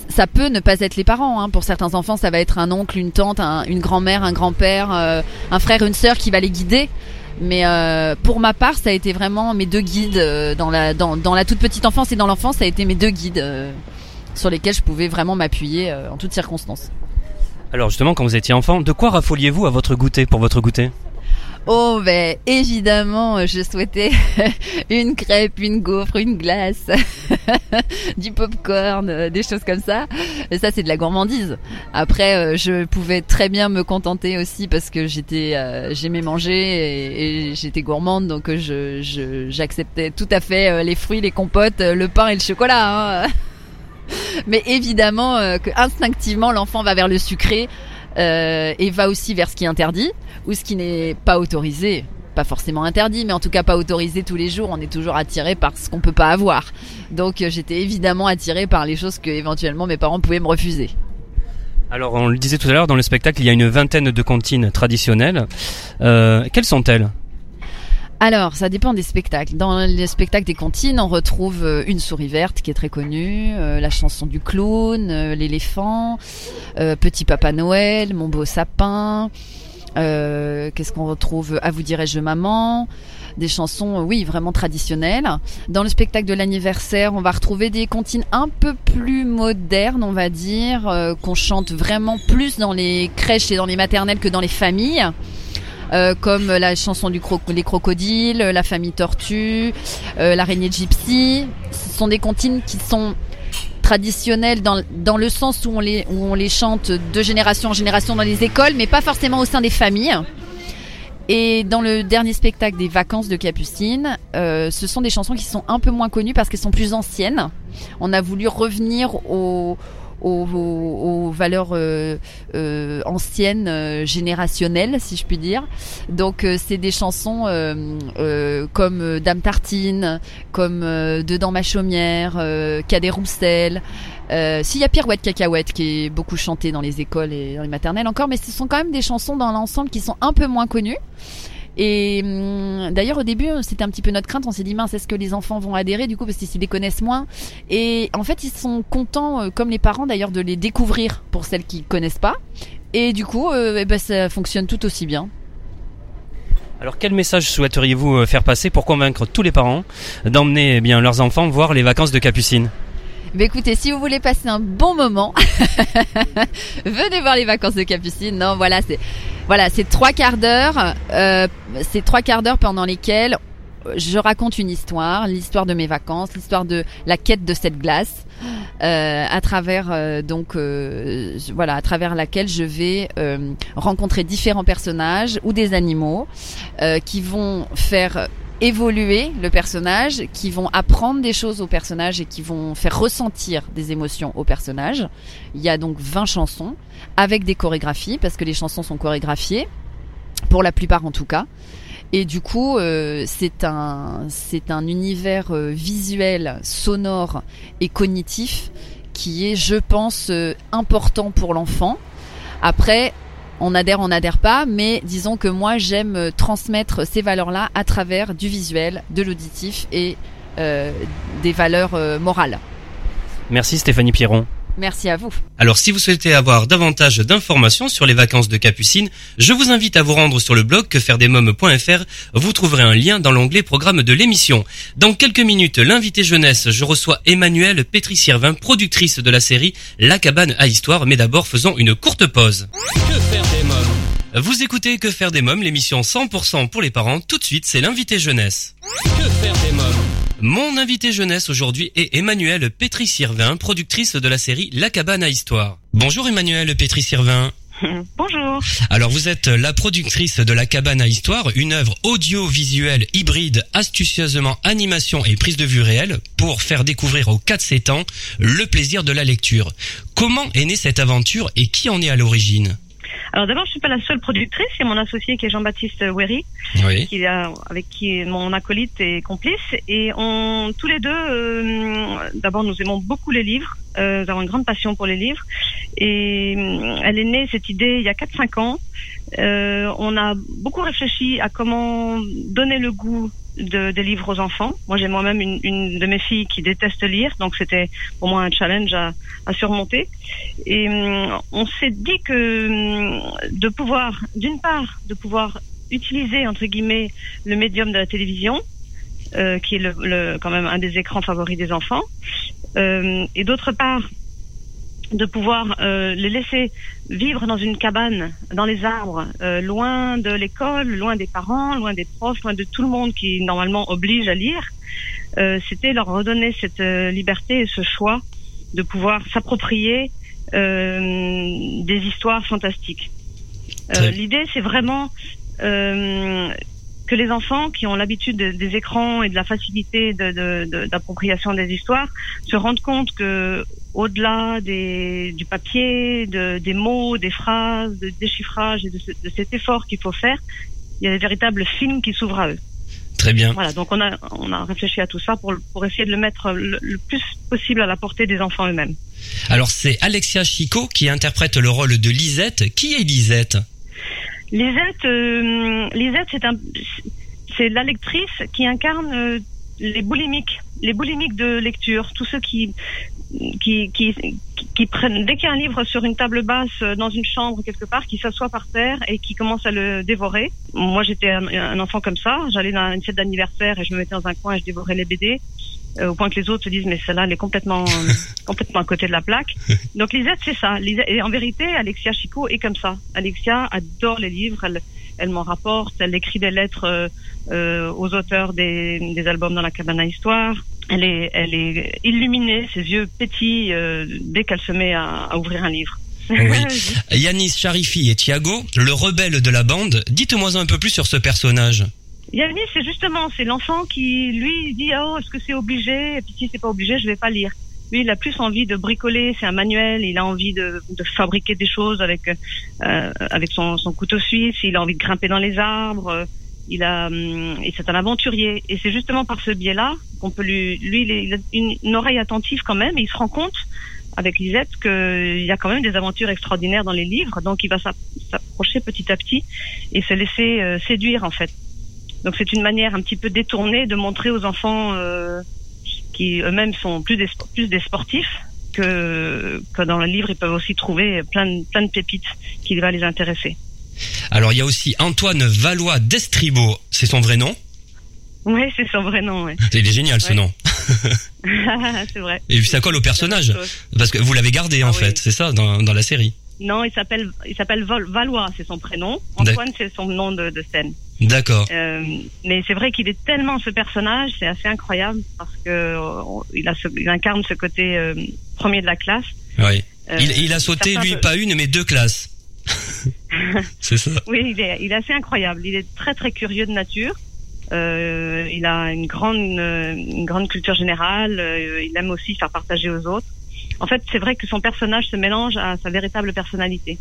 Ça peut ne pas être les parents. Hein. Pour certains enfants, ça va être un oncle, une tante, un- une grand-mère, un grand-père, euh, un frère, une sœur qui va les guider. Mais euh, pour ma part, ça a été vraiment mes deux guides euh, dans la dans, dans la toute petite enfance et dans l'enfance, ça a été mes deux guides euh, sur lesquels je pouvais vraiment m'appuyer en toutes circonstances. Alors justement, quand vous étiez enfant, de quoi raffoliez-vous à votre goûter, pour votre goûter? Oh ben évidemment, je souhaitais une crêpe, une gaufre, une glace, du popcorn, euh, des choses comme ça. Et ça c'est de la gourmandise. Après, euh, je pouvais très bien me contenter aussi parce que j'étais, euh, j'aimais manger et, j'étais gourmande, donc euh, je, j'acceptais tout à fait euh, les fruits, les compotes, euh, le pain et le chocolat. hein. Mais évidemment euh, que instinctivement l'enfant va vers le sucré euh, et va aussi vers ce qui est interdit ou ce qui n'est pas autorisé. pas forcément interdit, mais en tout cas pas autorisé tous les jours. On est toujours attiré par ce qu'on peut pas avoir. Donc euh, j'étais évidemment attirée par les choses que éventuellement mes parents pouvaient me refuser. Alors on le disait tout à l'heure, dans le spectacle, il y a une vingtaine de comptines traditionnelles. Euh, quelles sont-elles? Alors, ça dépend des spectacles. Dans les spectacles des comptines, on retrouve euh, une souris verte qui est très connue, euh, la chanson du clown, euh, l'éléphant, Petit Papa Noël, Mon beau sapin. Qu'est-ce qu'on retrouve À vous dirai-je maman des chansons, oui, vraiment traditionnelles. Dans le spectacle de l'anniversaire, on va retrouver des comptines un peu plus modernes, on va dire, qu'on chante vraiment plus dans les crèches et dans les maternelles que dans les familles. Euh, comme la chanson du les crocodiles, la famille tortue, euh, l'araignée gypsy. Ce sont des comptines qui sont traditionnelles dans, dans le sens où on, les, où on les chante de génération en génération dans les écoles, mais pas forcément au sein des familles. Et dans le dernier spectacle des vacances de Capucine, euh, ce sont des chansons qui sont un peu moins connues parce qu'elles sont plus anciennes. On a voulu revenir au, aux, valeurs euh, euh, anciennes, euh, générationnelles, si je puis dire. Donc c'est des chansons comme Dame Tartine, comme Dedans ma chaumière, Cadet Roussel. S'il y a Pirouette Cacahuète qui est beaucoup chanté dans les écoles et dans les maternelles encore, mais ce sont quand même des chansons dans l'ensemble qui sont un peu moins connues. Et hum, d'ailleurs, au début, c'était un petit peu notre crainte. On s'est dit, mince, est-ce que les enfants vont adhérer du coup parce qu'ils les connaissent moins? Et en fait, ils sont contents, euh, comme les parents d'ailleurs, de les découvrir pour celles qui connaissent pas. Et du coup, euh, eh ben, ça fonctionne tout aussi bien. Alors quel message souhaiteriez-vous euh, faire passer pour convaincre tous les parents d'emmener eh leurs enfants voir les vacances de Capucine? Bah écoutez, si vous voulez passer un bon moment, venez voir les vacances de Capucine. Non, voilà, c'est voilà, c'est trois quarts d'heure. Euh, c'est trois quarts d'heure pendant lesquels je raconte une histoire, l'histoire de mes vacances, l'histoire de la quête de cette glace, euh, à travers euh, donc euh, voilà, à travers laquelle je vais euh, rencontrer différents personnages ou des animaux euh, qui vont faire évoluer le personnage, qui vont apprendre des choses au personnage et qui vont faire ressentir des émotions au personnage. Il y a donc 20 chansons avec des chorégraphies parce que les chansons sont chorégraphiées pour la plupart en tout cas. Et du coup, euh, c'est un c'est un univers euh, visuel, sonore et cognitif qui est, je pense, euh, important pour l'enfant. Après, on adhère, on n'adhère pas, mais disons que moi j'aime euh, transmettre ces valeurs-là à travers du visuel, de l'auditif et euh, des valeurs euh, morales. Merci Stéphanie Pierron. Merci à vous. Alors si vous souhaitez avoir davantage d'informations sur les vacances de Capucine, je vous invite à vous rendre sur le blog quefairedesmoms.fr. Vous trouverez un lien dans l'onglet programme de l'émission. Dans quelques minutes, l'invité jeunesse, je reçois Emmanuelle Pétri-Sirvin, productrice de la série La cabane à histoire, mais d'abord faisons une courte pause. Que faire des mômes? Vous écoutez Que faire des mômes, l'émission 100% pour les parents. Tout de suite, c'est l'invité jeunesse. Que faire des mômes? Mon invité jeunesse aujourd'hui est Emmanuelle Pétri-Sirvin, productrice de la série La cabane à histoire. Bonjour Emmanuelle Pétri-Sirvin. Bonjour. Alors vous êtes la productrice de La cabane à histoire, une œuvre audiovisuelle hybride astucieusement animation et prise de vue réelle pour faire découvrir aux 4-7 ans le plaisir de la lecture. Comment est née cette aventure et qui en est à l'origine? Alors d'abord, je suis pas la seule productrice, c'est mon associé qui est Jean-Baptiste Wery, Oui. qui a, avec qui mon acolyte est complice, et on tous les deux, euh, d'abord nous aimons beaucoup les livres, euh, nous avons une grande passion pour les livres, et euh, elle est née cette idée il y a 4-5 ans. Euh, on a beaucoup réfléchi à comment donner le goût de, des livres aux enfants. Moi, j'ai moi-même une, de mes filles qui déteste lire, donc c'était pour moi un challenge à, surmonter. Et hum, on s'est dit que hum, de pouvoir, d'une part, de pouvoir utiliser entre guillemets le médium de la télévision, euh, qui est le- quand même un des écrans favoris des enfants, euh, et d'autre part de pouvoir euh, les laisser vivre dans une cabane, dans les arbres, euh, loin de l'école, loin des parents, loin des profs, loin de tout le monde qui normalement oblige à lire. Euh, C'était leur redonner cette euh, liberté et ce choix de pouvoir s'approprier euh, des histoires fantastiques. Euh, Très- L'idée, c'est vraiment euh, que les enfants qui ont l'habitude de- des écrans et de la facilité de- de- de- d'appropriation des histoires se rendent compte que au-delà des, du papier, de, des mots, des phrases, de déchiffrage et de, ce- de cet effort qu'il faut faire, il y a des véritables films qui s'ouvrent à eux. Très bien. Voilà, donc on a, on a réfléchi à tout ça pour, pour essayer de le mettre le, le plus possible à la portée des enfants eux-mêmes. Alors c'est Alexia Chico qui interprète le rôle de Lisette. Qui est Lisette? Lisette, euh, Lisette, c'est un, c'est la lectrice qui incarne euh, les boulimiques, les boulimiques de lecture, tous ceux qui qui, qui, qui prennent dès qu'il y a un livre sur une table basse euh, dans une chambre quelque part, qui s'assoit par terre et qui commence à le dévorer. Moi, j'étais un, un enfant comme ça. J'allais dans une fête d'anniversaire et je me mettais dans un coin et je dévorais les BD. Euh, au point que les autres se disent mais celle-là elle est complètement complètement à côté de la plaque. Donc Lisette c'est ça. Lisette, et en vérité Alexia Chico est comme ça. Alexia adore les livres. Elle, elle m'en rapporte. Elle écrit des lettres euh, euh, aux auteurs des, des albums dans la cabane à histoire. Elle est elle est illuminée, ses yeux pétillent euh, dès qu'elle se met à, à ouvrir un livre. Oui. Yanis Charifi et Thiago, le rebelle de la bande. Dites-moi un peu plus sur ce personnage. Yanis, c'est justement, c'est l'enfant qui, lui, dit, oh, est-ce que c'est obligé? Et puis si c'est pas obligé, je vais pas lire. Lui, il a plus envie de bricoler, c'est un manuel, il a envie de, de fabriquer des choses avec, euh, avec son, son couteau suisse, il a envie de grimper dans les arbres, euh, il a, hum, et c'est un aventurier. Et c'est justement par ce biais-là qu'on peut lui, lui, il a- une, oreille attentive quand même, et il se rend compte, avec Lisette, qu'il y a quand même des aventures extraordinaires dans les livres, donc il va s'app- s'approcher petit à petit et se laisser euh, séduire, en fait. Donc c'est une manière un petit peu détournée de montrer aux enfants euh, qui eux-mêmes sont plus des, plus des sportifs que, que dans le livre ils peuvent aussi trouver plein de, plein de pépites qui va les intéresser. Alors il y a aussi Antoine Valois d'Estribo, c'est son vrai nom. Oui, c'est son vrai nom, ouais. Il est génial ce Ouais. nom. c'est vrai. Et ça colle au personnage. Parce que vous l'avez gardé en Ah fait, c'est ça, dans, dans la série. Non, il s'appelle il s'appelle Valois, c'est son prénom. Antoine, c'est son nom de, de scène. D'accord. Euh, mais c'est vrai qu'il est tellement ce personnage, c'est assez incroyable parce que euh, il, a ce- il incarne ce côté euh, premier de la classe. Oui. Euh, Il, il a sauté, lui, pas une, mais deux classes. c'est ça. Oui, il est, il est assez incroyable. Il est très très curieux de nature. Euh, il a une grande euh, une grande culture générale. Euh, il aime aussi faire partager aux autres. En fait, c'est vrai que son personnage se mélange à sa véritable personnalité.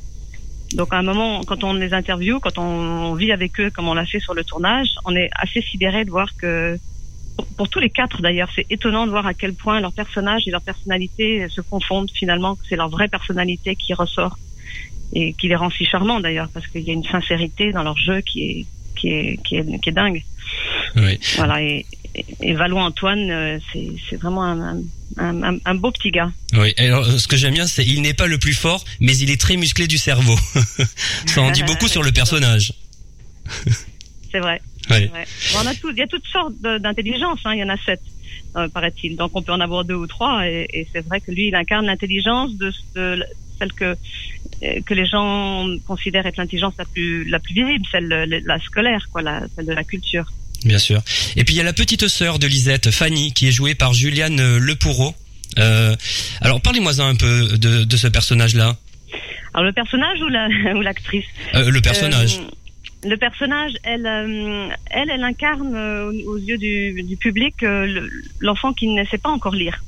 Donc à un moment, quand on les interviewe, quand on vit avec eux, comme on l'a fait sur le tournage, on est assez sidéré de voir que pour, pour tous les quatre d'ailleurs, c'est étonnant de voir à quel point leur personnage et leur personnalité se confondent finalement, que c'est leur vraie personnalité qui ressort et qui les rend si charmants d'ailleurs parce qu'il y a une sincérité dans leur jeu qui est qui est qui est, qui est dingue. Oui. Voilà et, et, Valois Antoine, euh, c'est c'est vraiment un, un, un, un beau petit gars. Oui. Alors, ce que j'aime bien, c'est il n'est pas le plus fort, mais il est très musclé du cerveau. ça en dit beaucoup sur le personnage. C'est vrai. Bon, on a tout, il y a toutes sortes de- d'intelligence. Hein, il y en a sept, euh, paraît-il. Donc on peut en avoir deux ou trois. Et, et c'est vrai que lui, il incarne l'intelligence de, de celle que euh, que les gens considèrent être l'intelligence la plus la plus visible, celle la, la scolaire, quoi, la, celle de la culture. Bien sûr. Et puis il y a la petite sœur de Lisette, Fanny, qui est jouée par Juliane euh, Lepoureau. Euh, alors parlez-moi un peu de, de ce personnage-là. Alors le personnage ou la ou l'actrice Euh, le personnage. Euh, le personnage, elle, elle, elle incarne aux yeux du, du public le- l'enfant qui ne sait pas encore lire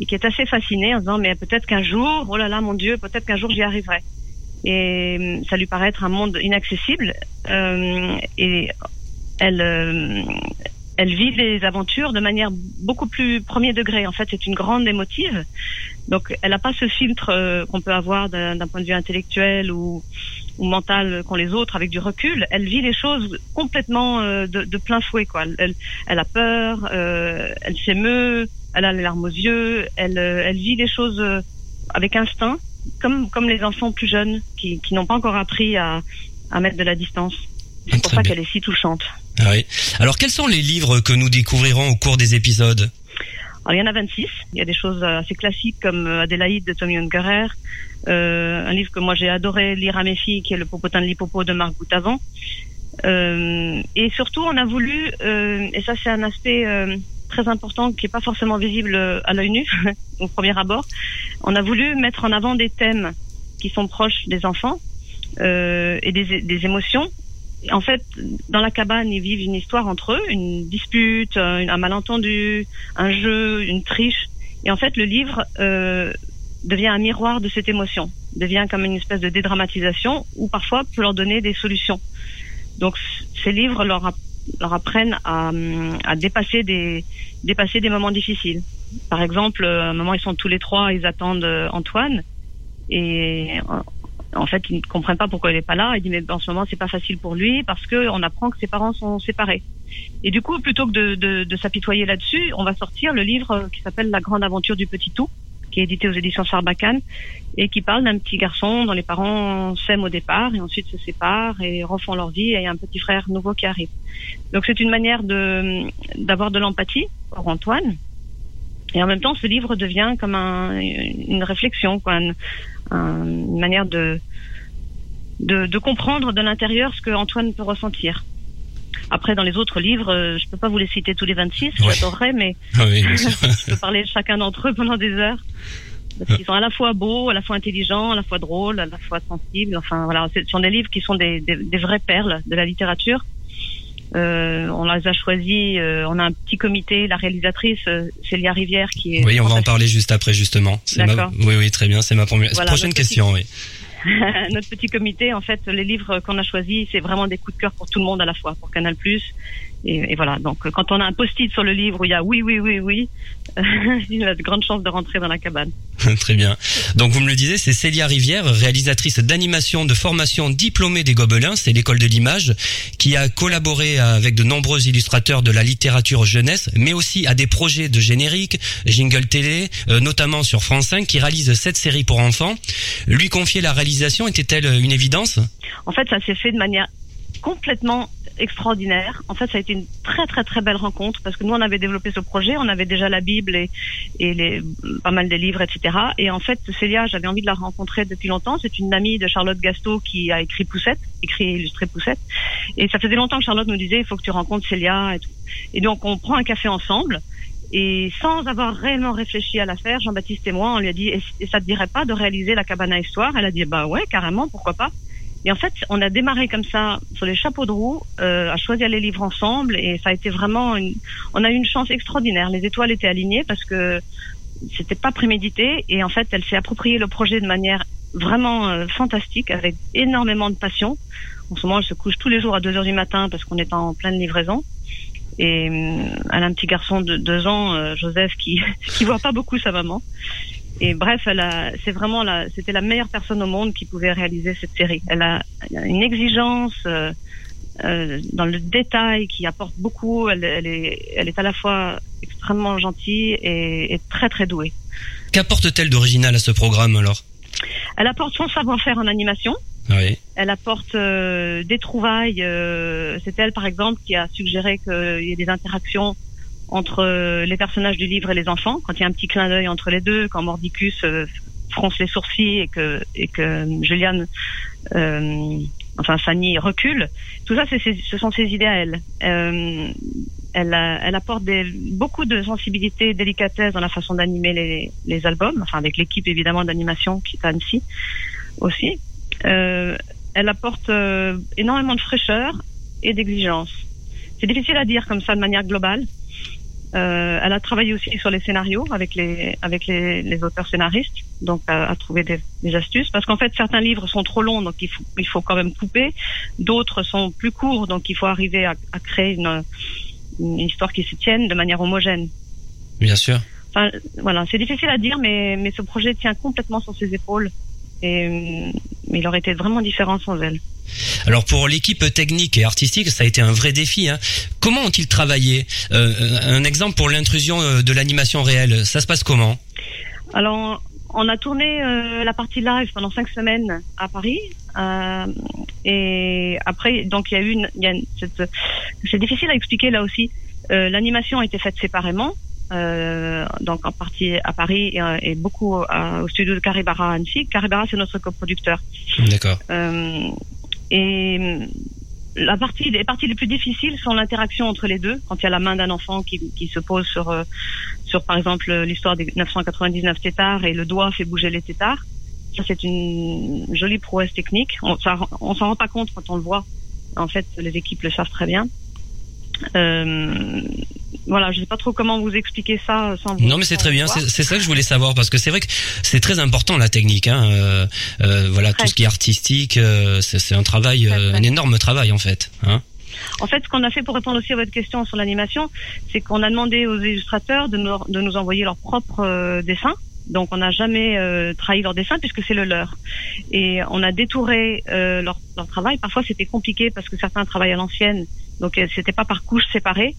et qui est assez fasciné en disant mais peut-être qu'un jour, oh là là, mon Dieu, peut-être qu'un jour j'y arriverai. Et euh, ça lui paraît être un monde inaccessible euh, et elle, euh, elle vit les aventures de manière beaucoup plus premier degré. En fait, c'est une grande émotive. Donc, elle n'a pas ce filtre qu'on peut avoir d'un point de vue intellectuel ou, mental qu'ont les autres avec du recul. Elle vit les choses complètement de, plein fouet. Quoi. Elle, elle a peur, elle s'émeut, elle a les larmes aux yeux, elle, euh, elle vit les choses euh, avec instinct, comme, comme les enfants plus jeunes qui, qui n'ont pas encore appris à, à mettre de la distance. C'est pour Très ça qu'elle est si touchante. Ah oui. Alors quels sont les livres que nous découvrirons au cours des épisodes? Alors, il y en a 26. Il y a des choses euh, assez classiques comme Adélaïde de Tommy Ungerer, euh, un livre que moi j'ai adoré lire à mes filles, qui est Le Popotin de l'Hippopo de Marc Boutavant. Euh, et surtout, on a voulu, euh, et ça c'est un aspect très important qui est pas forcément visible euh, à l'œil nu au premier abord, on a voulu mettre en avant des thèmes qui sont proches des enfants euh, et des, des émotions. En fait, dans la cabane, ils vivent une histoire entre eux, une dispute, un, un malentendu, un jeu, une triche. Et en fait, le livre euh, devient un miroir de cette émotion, devient comme une espèce de dédramatisation, ou parfois peut leur donner des solutions. Donc ces livres leur, leur apprennent à, à dépasser des dépasser des moments difficiles. Par exemple, à un moment ils sont tous les trois, ils attendent Antoine et en fait, ils ne comprennent pas pourquoi il n'est pas là. Il dit mais en ce moment c'est pas facile pour lui parce que on apprend que ses parents sont séparés. Et du coup, plutôt que de, de, de s'apitoyer là-dessus, on va sortir le livre qui s'appelle La grande aventure du petit tout, qui est édité aux éditions Sarbacane et qui parle d'un petit garçon dont les parents s'aiment au départ et ensuite se séparent et refont leur vie et il y a un petit frère nouveau qui arrive. Donc c'est une manière de d'avoir de l'empathie pour Antoine. Et en même temps, ce livre devient comme un, une réflexion, une manière de, de, de comprendre de l'intérieur ce que Antoine peut ressentir. Après, dans les autres livres, euh, je peux pas vous les citer tous les 26, ouais. j'adorerais, mais Ah oui, je peux parler de chacun d'entre eux pendant des heures. Parce qu'ils sont à la fois beaux, à la fois intelligents, à la fois drôles, à la fois sensibles. Enfin, voilà, ce sont des livres qui sont des, des, des vraies perles de la littérature. Euh, on les a choisis. Euh, on a un petit comité. La réalisatrice euh, Célia Rivière qui est. Oui, on va en parler juste après justement. Ma... Oui, oui, très bien. C'est ma première... voilà, prochaine question. Oui. notre petit comité, en fait, les livres qu'on a choisis, c'est vraiment des coups de cœur pour tout le monde à la fois, pour Canal+, et, et, voilà. Donc, quand on a un post-it sur le livre où il y a oui, oui, oui, oui, il a de grandes chances de rentrer dans la cabane. Très bien. Donc, vous me le disiez, c'est Célia Rivière, réalisatrice d'animation de formation diplômée des Gobelins, c'est l'école de l'image, qui a collaboré avec de nombreux illustrateurs de la littérature jeunesse, mais aussi à des projets de générique, jingle télé, euh, notamment sur France 5, qui réalise cette série pour enfants. Lui confier la réalisation était-elle une évidence? En fait, ça s'est fait de manière complètement extraordinaire. En fait, ça a été une très très très belle rencontre parce que nous on avait développé ce projet, on avait déjà la Bible et, pas mal des livres, etc. Et en fait, Célia, j'avais envie de la rencontrer depuis longtemps. C'est une amie de Charlotte Gasto qui a écrit Poussette, écrit et illustré Poussette. Et ça faisait longtemps que Charlotte nous disait il faut que tu rencontres Célia et tout. Et donc on prend un café ensemble. Et sans avoir réellement réfléchi à l'affaire, Jean-Baptiste et moi, on lui a dit, et ça te dirait pas de réaliser la cabane à histoire? Elle a dit, bah ouais, carrément, pourquoi pas? Et en fait, on a démarré comme ça sur les chapeaux de roue, euh, à choisir les livres ensemble, et ça a été vraiment, une... on a eu une chance extraordinaire. Les étoiles étaient alignées parce que c'était pas prémédité, et en fait, elle s'est appropriée le projet de manière vraiment euh, fantastique, avec énormément de passion. En ce moment, elle se couche tous les jours à 2 heures du matin parce qu'on est en pleine livraison. Et euh, elle a un petit garçon de deux ans, euh, Joseph, qui qui voit pas beaucoup sa maman. Et bref, c'est vraiment la, c'était la meilleure personne au monde qui pouvait réaliser cette série. Elle a, elle a une exigence euh, euh, dans le détail qui apporte beaucoup. Elle, elle, est, elle est à la fois extrêmement gentille et, et très très douée. Qu'apporte-t-elle d'original à ce programme alors? Elle apporte son savoir-faire en animation. Oui. Elle apporte euh, des trouvailles. Euh, c'est elle, par exemple, qui a suggéré qu'il y ait des interactions entre les personnages du livre et les enfants. Quand il y a un petit clin d'œil entre les deux, quand Mordicus euh, fronce les sourcils et que et que Juliane, euh, enfin Fanny recule. Tout ça, c'est, ce sont ses idées à elle. Euh, elle, elle apporte des, beaucoup de sensibilité et délicatesse dans la façon d'animer les, les albums, enfin avec l'équipe évidemment d'animation qui est Annecy aussi. Euh, elle apporte euh, énormément de fraîcheur et d'exigence. C'est difficile à dire comme ça de manière globale. Euh, elle a travaillé aussi sur les scénarios avec les avec les, les auteurs scénaristes, donc à, à trouver des, des, astuces. Parce qu'en fait, certains livres sont trop longs, donc il faut il faut quand même couper. D'autres sont plus courts, donc il faut arriver à, à créer une, une histoire qui se tienne de manière homogène. Bien sûr. Enfin, voilà, c'est difficile à dire, mais mais ce projet tient complètement sur ses épaules. Et mais il aurait été vraiment différent sans elle. Alors pour l'équipe technique et artistique, ça a été un vrai défi. Hein. Comment ont-ils travaillé? Euh, Un exemple pour l'intrusion de l'animation réelle, ça se passe comment? Alors on a tourné euh, la partie live pendant cinq semaines à Paris. Euh, et après, donc il y a eu une, il y a une, c'est difficile à expliquer là aussi. Euh, L'animation a été faite séparément. Euh, donc en partie à Paris et, et beaucoup à, au studio de Caribara à Annecy. Caribara, c'est notre coproducteur. D'accord. Euh, et la partie, les parties les plus difficiles sont l'interaction entre les deux. Quand il y a la main d'un enfant qui, qui se pose sur, euh, sur par exemple l'histoire des 999 tétards et le doigt fait bouger les tétards. Ça, c'est une jolie prouesse technique. On, ça, on s'en rend pas compte quand on le voit. En fait, les équipes le savent très bien. Euh, voilà, je sais pas trop comment vous expliquer ça sans vous. Non, mais c'est très bien. C'est c'est ça que je voulais savoir parce que c'est vrai que c'est très important la technique. Hein. Euh, euh, voilà, tout ce qui est artistique, euh, c'est un travail, euh, un énorme travail en fait. Hein. En fait, ce qu'on a fait pour répondre aussi à votre question sur l'animation, c'est qu'on a demandé aux illustrateurs de nous, de nous envoyer leurs propres euh, dessins. Donc, on n'a jamais euh, trahi leurs dessins puisque c'est le leur. Et on a détouré euh, leur, leur travail. Parfois, c'était compliqué parce que certains travaillent à l'ancienne, donc euh, c'était pas par couches séparées.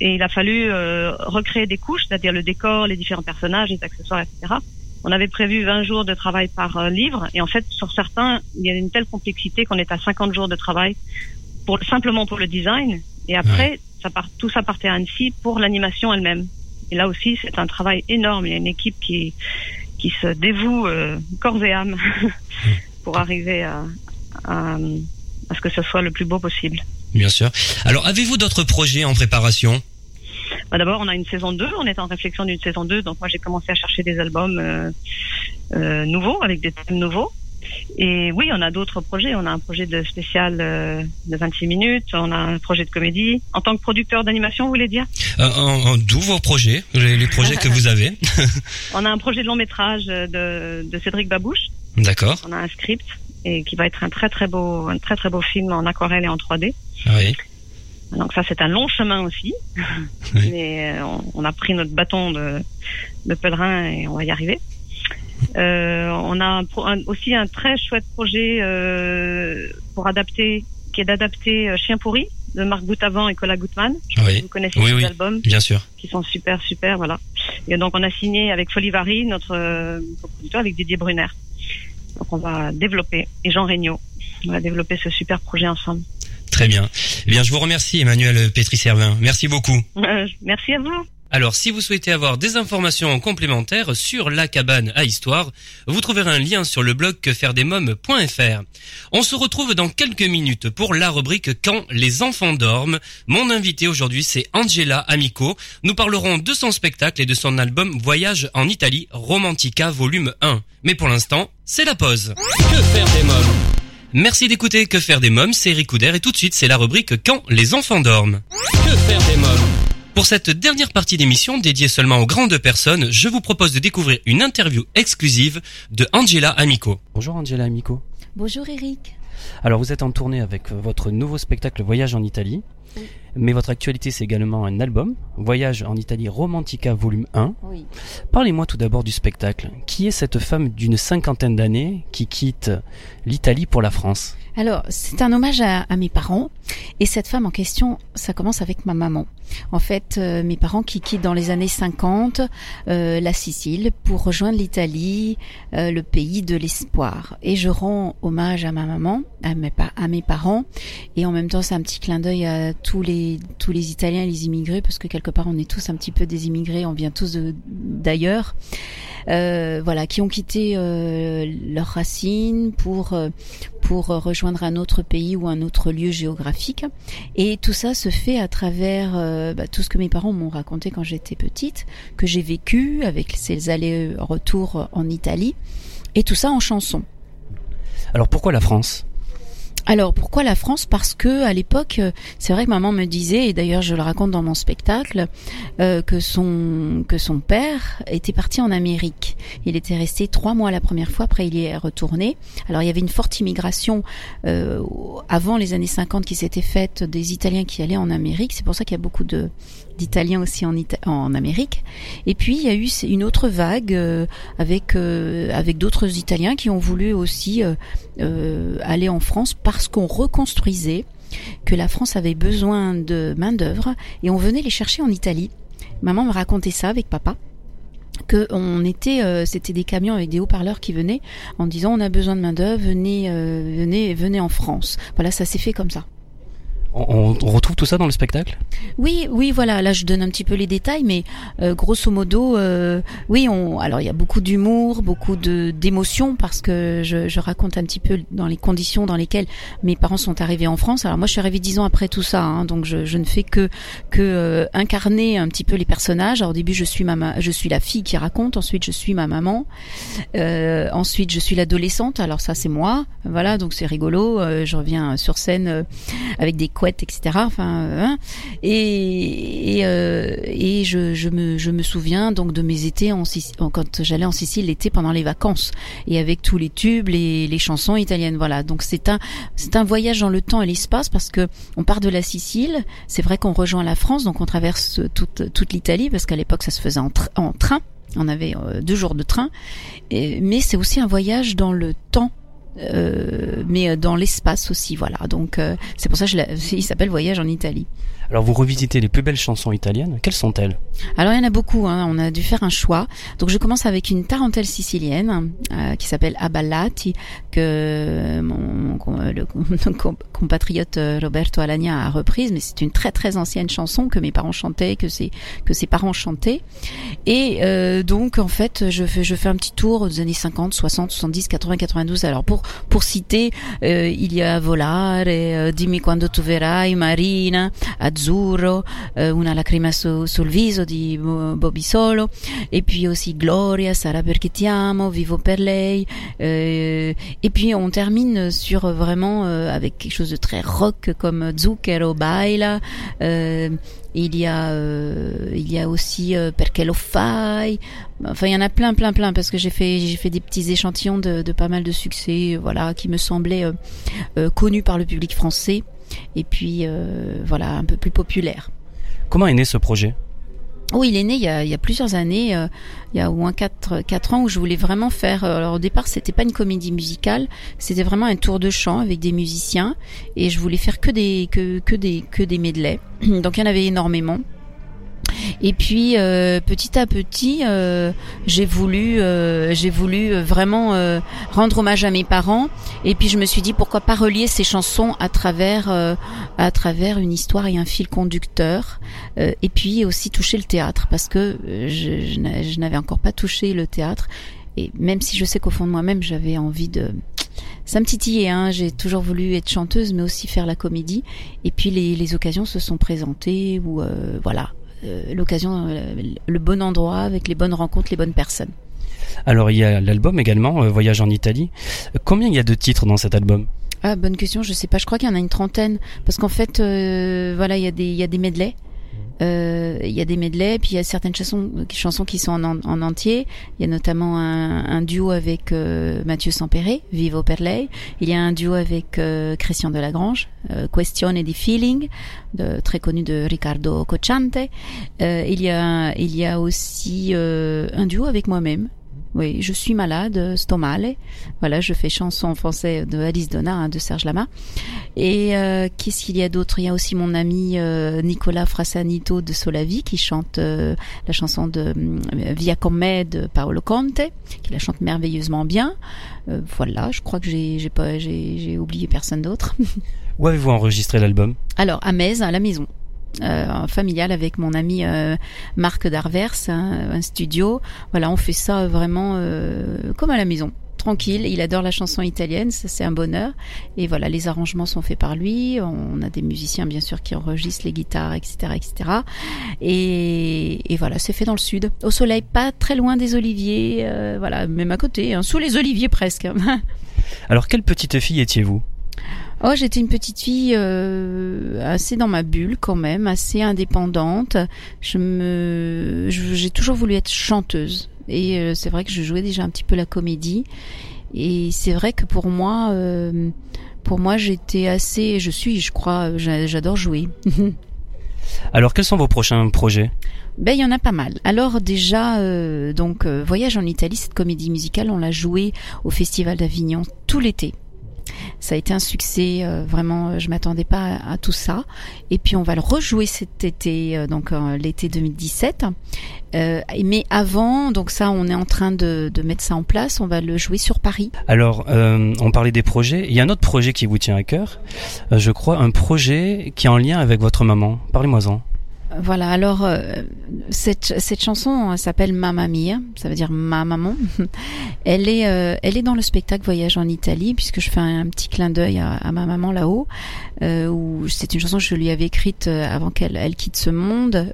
Et il a fallu euh, recréer des couches, c'est-à-dire le décor, les différents personnages, les accessoires, etc. On avait prévu 20 jours de travail par euh, livre, et en fait, sur certains, il y a une telle complexité qu'on est à 50 jours de travail pour simplement pour le design. Et après, ça part, tout ça partait à Annecy pour l'animation elle-même. Et là aussi, c'est un travail énorme. Il y a une équipe qui qui se dévoue euh, corps et âme pour arriver à, à, à ce que ce soit le plus beau possible. Bien sûr. Alors, avez-vous d'autres projets en préparation? Bah, D'abord, on a une saison 2, on est en réflexion d'une saison 2, donc moi j'ai commencé à chercher des albums euh, euh, nouveaux, avec des thèmes nouveaux. Et oui, on a d'autres projets, on a un projet de spécial euh, de 26 minutes, on a un projet de comédie. En tant que producteur d'animation, vous voulez dire? Euh, D'où vos projets, les, les projets que vous avez? On a un projet de long métrage de, de Cédric Babouche, D'accord. on a un script, et qui va être un très très beau, un très très beau film en aquarelle et en 3D. Oui. Donc ça, c'est un long chemin aussi. Oui. Mais euh, on, on a pris notre bâton de, de pèlerin et on va y arriver. Euh, on a un un- aussi un très chouette projet euh, pour adapter, qui est d'adapter euh, Chien pourri de Marc Boutavant et Cola. Je pas Oui. Vous connaissez Oui, oui. albums Bien sûr. qui sont super super voilà. Et donc on a signé avec Folivari notre euh, producteur avec Didier Brunner. Donc on va développer et Jean Regnault. On va développer ce super projet ensemble. Très bien. Eh bien, je vous remercie, Emmanuel Pétri-Servin. Merci beaucoup. Euh, merci à vous. Alors, si vous souhaitez avoir des informations complémentaires sur la cabane à histoire, vous trouverez un lien sur le blog quefairedesmoms.fr. On se retrouve dans quelques minutes pour la rubrique Quand les enfants dorment. Mon invité aujourd'hui, c'est Angela Amico. Nous parlerons de son spectacle et de son album Voyage en Italie, Romantica volume 1. Mais pour l'instant, c'est la pause. Que faire des mômes? Merci d'écouter Que faire des mômes, c'est Eric Couder et tout de suite, c'est la rubrique Quand les enfants dorment. Que faire des mômes? Pour cette dernière partie d'émission dédiée seulement aux grandes personnes, je vous propose de découvrir une interview exclusive de Angela Amico. Bonjour Angela Amico. Bonjour Eric. Alors vous êtes en tournée avec euh, votre nouveau spectacle Voyage en Italie. Oui. Mais votre actualité c'est également un album, Voyage en Italie Romantica volume 1. Oui. Parlez-moi tout d'abord du spectacle. Qui est cette femme d'une cinquantaine d'années qui quitte l'Italie pour la France? Alors, c'est un hommage à, à mes parents. Et cette femme en question, ça commence avec ma maman. En fait, euh, mes parents qui quittent dans les années 50 euh, la Sicile pour rejoindre l'Italie, euh, le pays de l'espoir. Et je rends hommage à ma maman, à mes, à mes parents. Et en même temps, c'est un petit clin d'œil à tous les, tous les Italiens et les immigrés, parce que quelque part, on est tous un petit peu des immigrés, on vient tous d'ailleurs. Euh, voilà, qui ont quitté euh, leurs racines pour euh, pour rejoindre un autre pays ou un autre lieu géographique. Et tout ça se fait à travers euh, bah, tout ce que mes parents m'ont raconté quand j'étais petite, que j'ai vécu avec ces allers-retours en Italie, et tout ça en chanson. Alors pourquoi la France? Alors pourquoi la France? Parce que à l'époque, euh, c'est vrai que maman me disait, et d'ailleurs je le raconte dans mon spectacle, euh, que son que son père était parti en Amérique. Il était resté trois mois la première fois, après il y est retourné. Alors il y avait une forte immigration euh, avant les années 50 qui s'était faite des Italiens qui allaient en Amérique. C'est pour ça qu'il y a beaucoup de d'Italiens aussi en, en Amérique. Et puis il y a eu une autre vague euh, avec euh, avec d'autres Italiens qui ont voulu aussi euh, euh, aller en France parce qu'on reconstruisait, que la France avait besoin de main d'œuvre et on venait les chercher en Italie. Maman me racontait ça avec papa que on était euh, c'était des camions avec des haut-parleurs qui venaient en disant on a besoin de main d'œuvre venez euh, venez venez en France voilà ça s'est fait comme ça on, retrouve tout ça dans le spectacle? Oui, oui, voilà. Là, je donne un petit peu les détails, mais euh, grosso modo, euh, oui. On, alors, il y a beaucoup d'humour, beaucoup de d'émotion parce que je, je raconte un petit peu dans les conditions dans lesquelles mes parents sont arrivés en France. Alors moi, je suis arrivée dix ans après tout ça, hein, donc je, je ne fais que que euh, incarner un petit peu les personnages. Alors, au début, je suis ma- je suis la fille qui raconte. Ensuite, je suis ma maman. Euh, ensuite, je suis l'adolescente. Alors ça, c'est moi. Voilà, donc c'est rigolo. Euh, je reviens sur scène euh, avec des etc. Enfin, hein. et et, euh, et je, je, me je me souviens donc de mes étés en quand j'allais en Sicile l'été pendant les vacances et avec tous les tubes, les, les chansons italiennes. Voilà, donc c'est un c'est un voyage dans le temps et l'espace parce que on part de la Sicile. C'est vrai qu'on rejoint la France, donc on traverse toute toute l'Italie parce qu'à l'époque ça se faisait en, train. On avait euh, deux jours de train, mais c'est aussi un voyage dans le temps euh, mais dans l'espace aussi, voilà. Donc euh, c'est pour ça qu'il s'appelle Voyage en Italie. Alors vous revisitez les plus belles chansons italiennes. Quelles sont-elles? Alors il y en a beaucoup. Hein. On a dû faire un choix. Donc je commence avec une tarentelle sicilienne euh, qui s'appelle Aballati que mon, le, compatriote euh, Roberto Alagna a reprise. Mais c'est une très très ancienne chanson que mes parents chantaient, que ses que ses parents chantaient. Et euh, donc en fait je fais je fais un petit tour des années 50, 60, 70, 80, 92. Alors pour pour citer, euh, il y a Volare, euh, Dimmi quando tu verrai, Marina, Azzurro, euh, Una lacrima su, sul viso di Bobby Solo, et puis aussi Gloria, Sara perché Vivo per lei, euh, et puis on termine sur vraiment euh, avec quelque chose de très rock comme Zucchero Baila. Euh, il y a il y a aussi Perché fai. Enfin, il y en a plein, plein, plein parce que j'ai fait j'ai fait des petits échantillons de, de, pas mal de succès, voilà, qui me semblaient connus par le public français et puis euh, voilà un peu plus populaire. Comment est né ce projet? Oui, il est né il y a, il y a plusieurs années, euh, il y a au moins 4, quatre ans où je voulais vraiment faire. Euh, alors au départ, c'était pas une comédie musicale, c'était vraiment un tour de chant avec des musiciens et je voulais faire que des que que des que des medleys. Donc il y en avait énormément. Et puis euh, petit à petit, euh, j'ai voulu, euh, j'ai voulu vraiment rendre hommage à mes parents. Et puis je me suis dit pourquoi pas relier ces chansons à travers, à travers une histoire et un fil conducteur. et puis aussi toucher le théâtre parce que je, je n'avais encore pas touché le théâtre. Et même si je sais qu'au fond de moi-même, j'avais envie de ça me titillait. Hein. J'ai toujours voulu être chanteuse, mais aussi faire la comédie. Et puis les, les occasions se sont présentées voilà, euh, l'occasion, euh, le bon endroit avec les bonnes rencontres, les bonnes personnes. Alors il y a l'album également, euh, Voyage en Italie. Combien il y a de titres dans cet album? Ah bonne question, je sais pas. Je crois qu'il y en a une trentaine parce qu'en fait, voilà, il y a des il y a des medleys. Euh, il y a des medleys, puis il y a certaines chansons, chansons qui sont en, en entier. Il y a notamment un, duo avec euh, Mathieu Sampéré, Vivo per lei. Il y a un duo avec euh, Christian Delagrange, euh, Questione di Feeling, très connu de Riccardo Cocciante. il y a il y a aussi un duo avec moi-même, oui, je suis malade, stomale. Voilà, je fais chanson en français de Alice Donna, hein, de Serge Lama. Et euh, qu'est-ce qu'il y a d'autre? Il y a aussi mon ami euh, Nicolas Frassanito de Solavi qui chante euh, la chanson de Via Come de Paolo Conte, qui la chante merveilleusement bien. voilà, je crois que j'ai j'ai pas j'ai oublié personne d'autre. Où avez-vous enregistré l'album? Alors à Metz, à la maison euh, familial avec mon ami euh, Marc Darvers, hein, un studio. Voilà, on fait ça vraiment euh, comme à la maison tranquille. Il adore la chanson italienne, ça c'est un bonheur. Et voilà, les arrangements sont faits par lui. On a des musiciens bien sûr qui enregistrent les guitares, etc., etc. Et, et voilà, c'est fait dans le sud, au soleil, pas très loin des oliviers. Euh, voilà, même à côté, hein, sous les oliviers presque. Alors, quelle petite fille étiez-vous? Oh, j'étais une petite fille euh, assez dans ma bulle quand même, assez indépendante. Je me, j'ai toujours voulu être chanteuse et euh, c'est vrai que je jouais déjà un petit peu la comédie. Et c'est vrai que pour moi, euh, pour moi, j'étais assez, je suis, je crois, j'adore jouer. Alors, quels sont vos prochains projets? Ben il y en a pas mal. Alors déjà donc Voyage en Italie, cette comédie musicale, on l'a jouée au Festival d'Avignon tout l'été. Ça a été un succès, euh, vraiment, euh, je m'attendais pas à, tout ça. Et puis on va le rejouer cet été, euh, donc l'été 2017. mais avant, donc ça, on est en train de, de, mettre ça en place. On va le jouer sur Paris. Alors, on parlait des projets. Il y a un autre projet qui vous tient à cœur. je crois un projet qui est en lien avec votre maman. Parlez-moi-en. Voilà, alors euh, cette, cette chanson s'appelle Mamma Mia, ça veut dire ma maman. Elle est, euh, elle est dans le spectacle Voyage en Italie, puisque je fais un, petit clin d'œil à, à, ma maman là-haut, euh, où c'est une chanson que je lui avais écrite avant qu'elle elle quitte ce monde.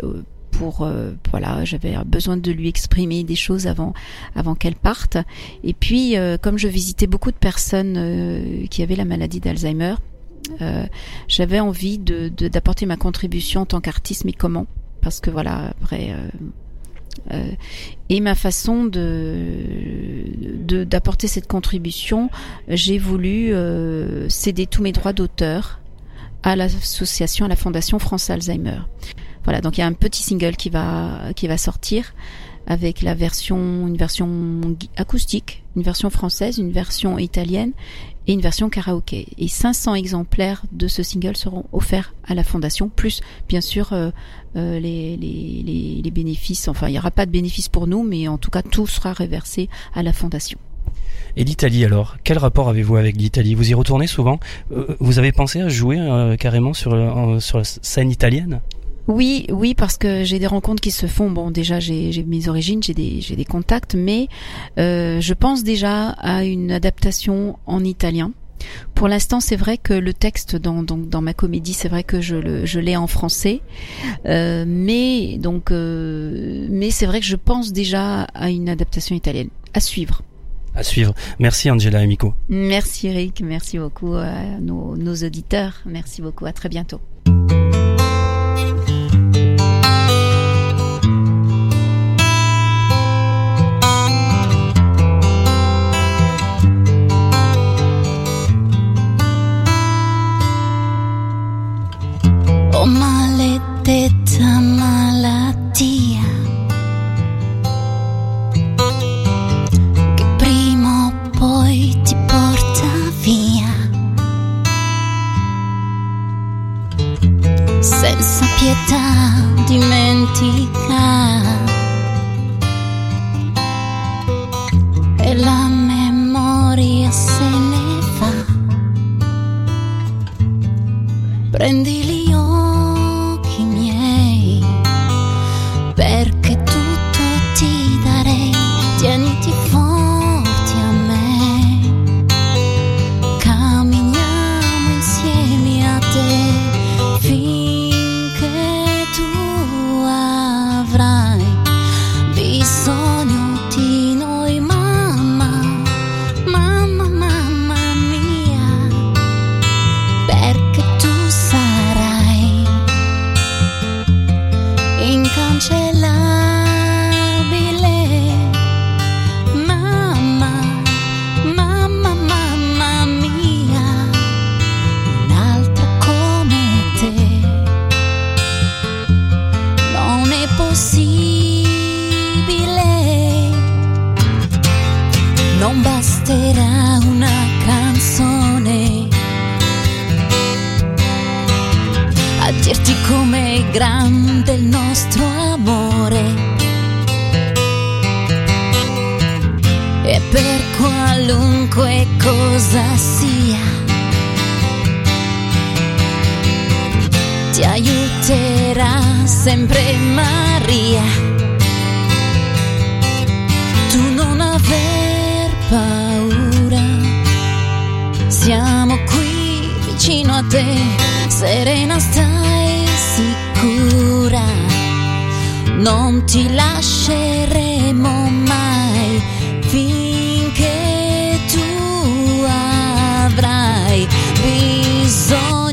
Pour voilà, j'avais besoin de lui exprimer des choses avant avant qu'elle parte. Et puis, comme je visitais beaucoup de personnes qui avaient la maladie d'Alzheimer, Euh, j'avais envie de d'apporter ma contribution en tant qu'artiste, mais comment? Parce que voilà, après. Euh, euh, et ma façon de d'apporter cette contribution, j'ai voulu euh, céder tous mes droits d'auteur à l'association, à la Fondation France Alzheimer. Voilà, donc il y a un petit single qui va qui va sortir avec la version une version acoustique, une version française, une version italienne et une version karaoké. Et 500 exemplaires de ce single seront offerts à la fondation, plus bien sûr euh, euh, les, bénéfices. Enfin, il n'y aura pas de bénéfices pour nous, mais en tout cas, tout sera reversé à la fondation. Et l'Italie alors Quel rapport avez-vous avec l'Italie? Vous y retournez souvent? Euh, Vous avez pensé à jouer carrément sur, sur la scène italienne? Oui, oui, parce que j'ai des rencontres qui se font. Bon, déjà, j'ai mes origines, j'ai des, des contacts, mais euh, je pense déjà à une adaptation en italien. Pour l'instant, c'est vrai que le texte dans, ma comédie, c'est vrai que je, le, je l'ai en français, euh, mais donc, euh, mais c'est vrai que je pense déjà à une adaptation italienne à suivre. À suivre. Merci Angela et Miko. Merci Eric, merci beaucoup à nos, nos auditeurs, merci beaucoup, à très bientôt. grande il nostro amore. E per qualunque cosa sia, ti aiuterà sempre Maria. Tu non aver paura, siamo qui vicino a te, serena stai paura, non ti lasceremo mai finché tu avrai bisogno.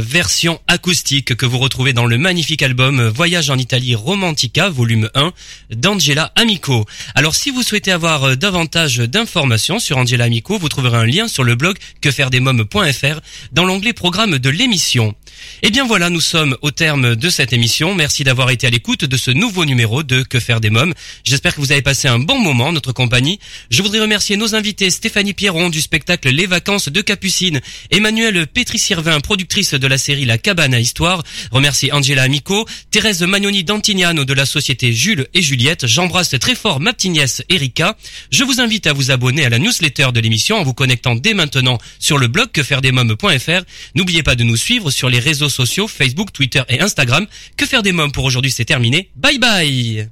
Version acoustique que vous retrouvez dans le magnifique album Voyage en Italie Romantica, volume 1, d'Angela Amico. Alors si vous souhaitez avoir euh, davantage d'informations sur Angela Amico, vous trouverez un lien sur le blog quefairedesmoms.fr dans l'onglet programme de l'émission. Et eh bien voilà, nous sommes au terme de cette émission. Merci d'avoir été à l'écoute de ce nouveau numéro de Que faire des mômes. J'espère que vous avez passé un bon moment en notre compagnie. Je voudrais remercier nos invités Stéphanie Pierron du spectacle Les Vacances de Capucine, Emmanuel Pétri Sirvin, productrice de la série La Cabane à Histoire. Remercie Angela Amico, Thérèse Magnoni d'Antignano de la société Jules et Juliette. J'embrasse très fort ma petite nièce Erika. Je vous invite à vous abonner à la newsletter de l'émission en vous connectant dès maintenant sur le blog quefairedesmoms.fr. N'oubliez pas de nous suivre sur les réseaux sociaux Facebook, Twitter et Instagram. Que faire des mômes pour aujourd'hui c'est terminé. Bye bye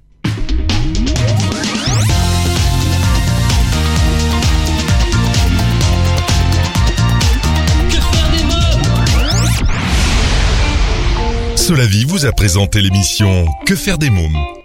Vie vous a présenté l'émission Que faire des mômes?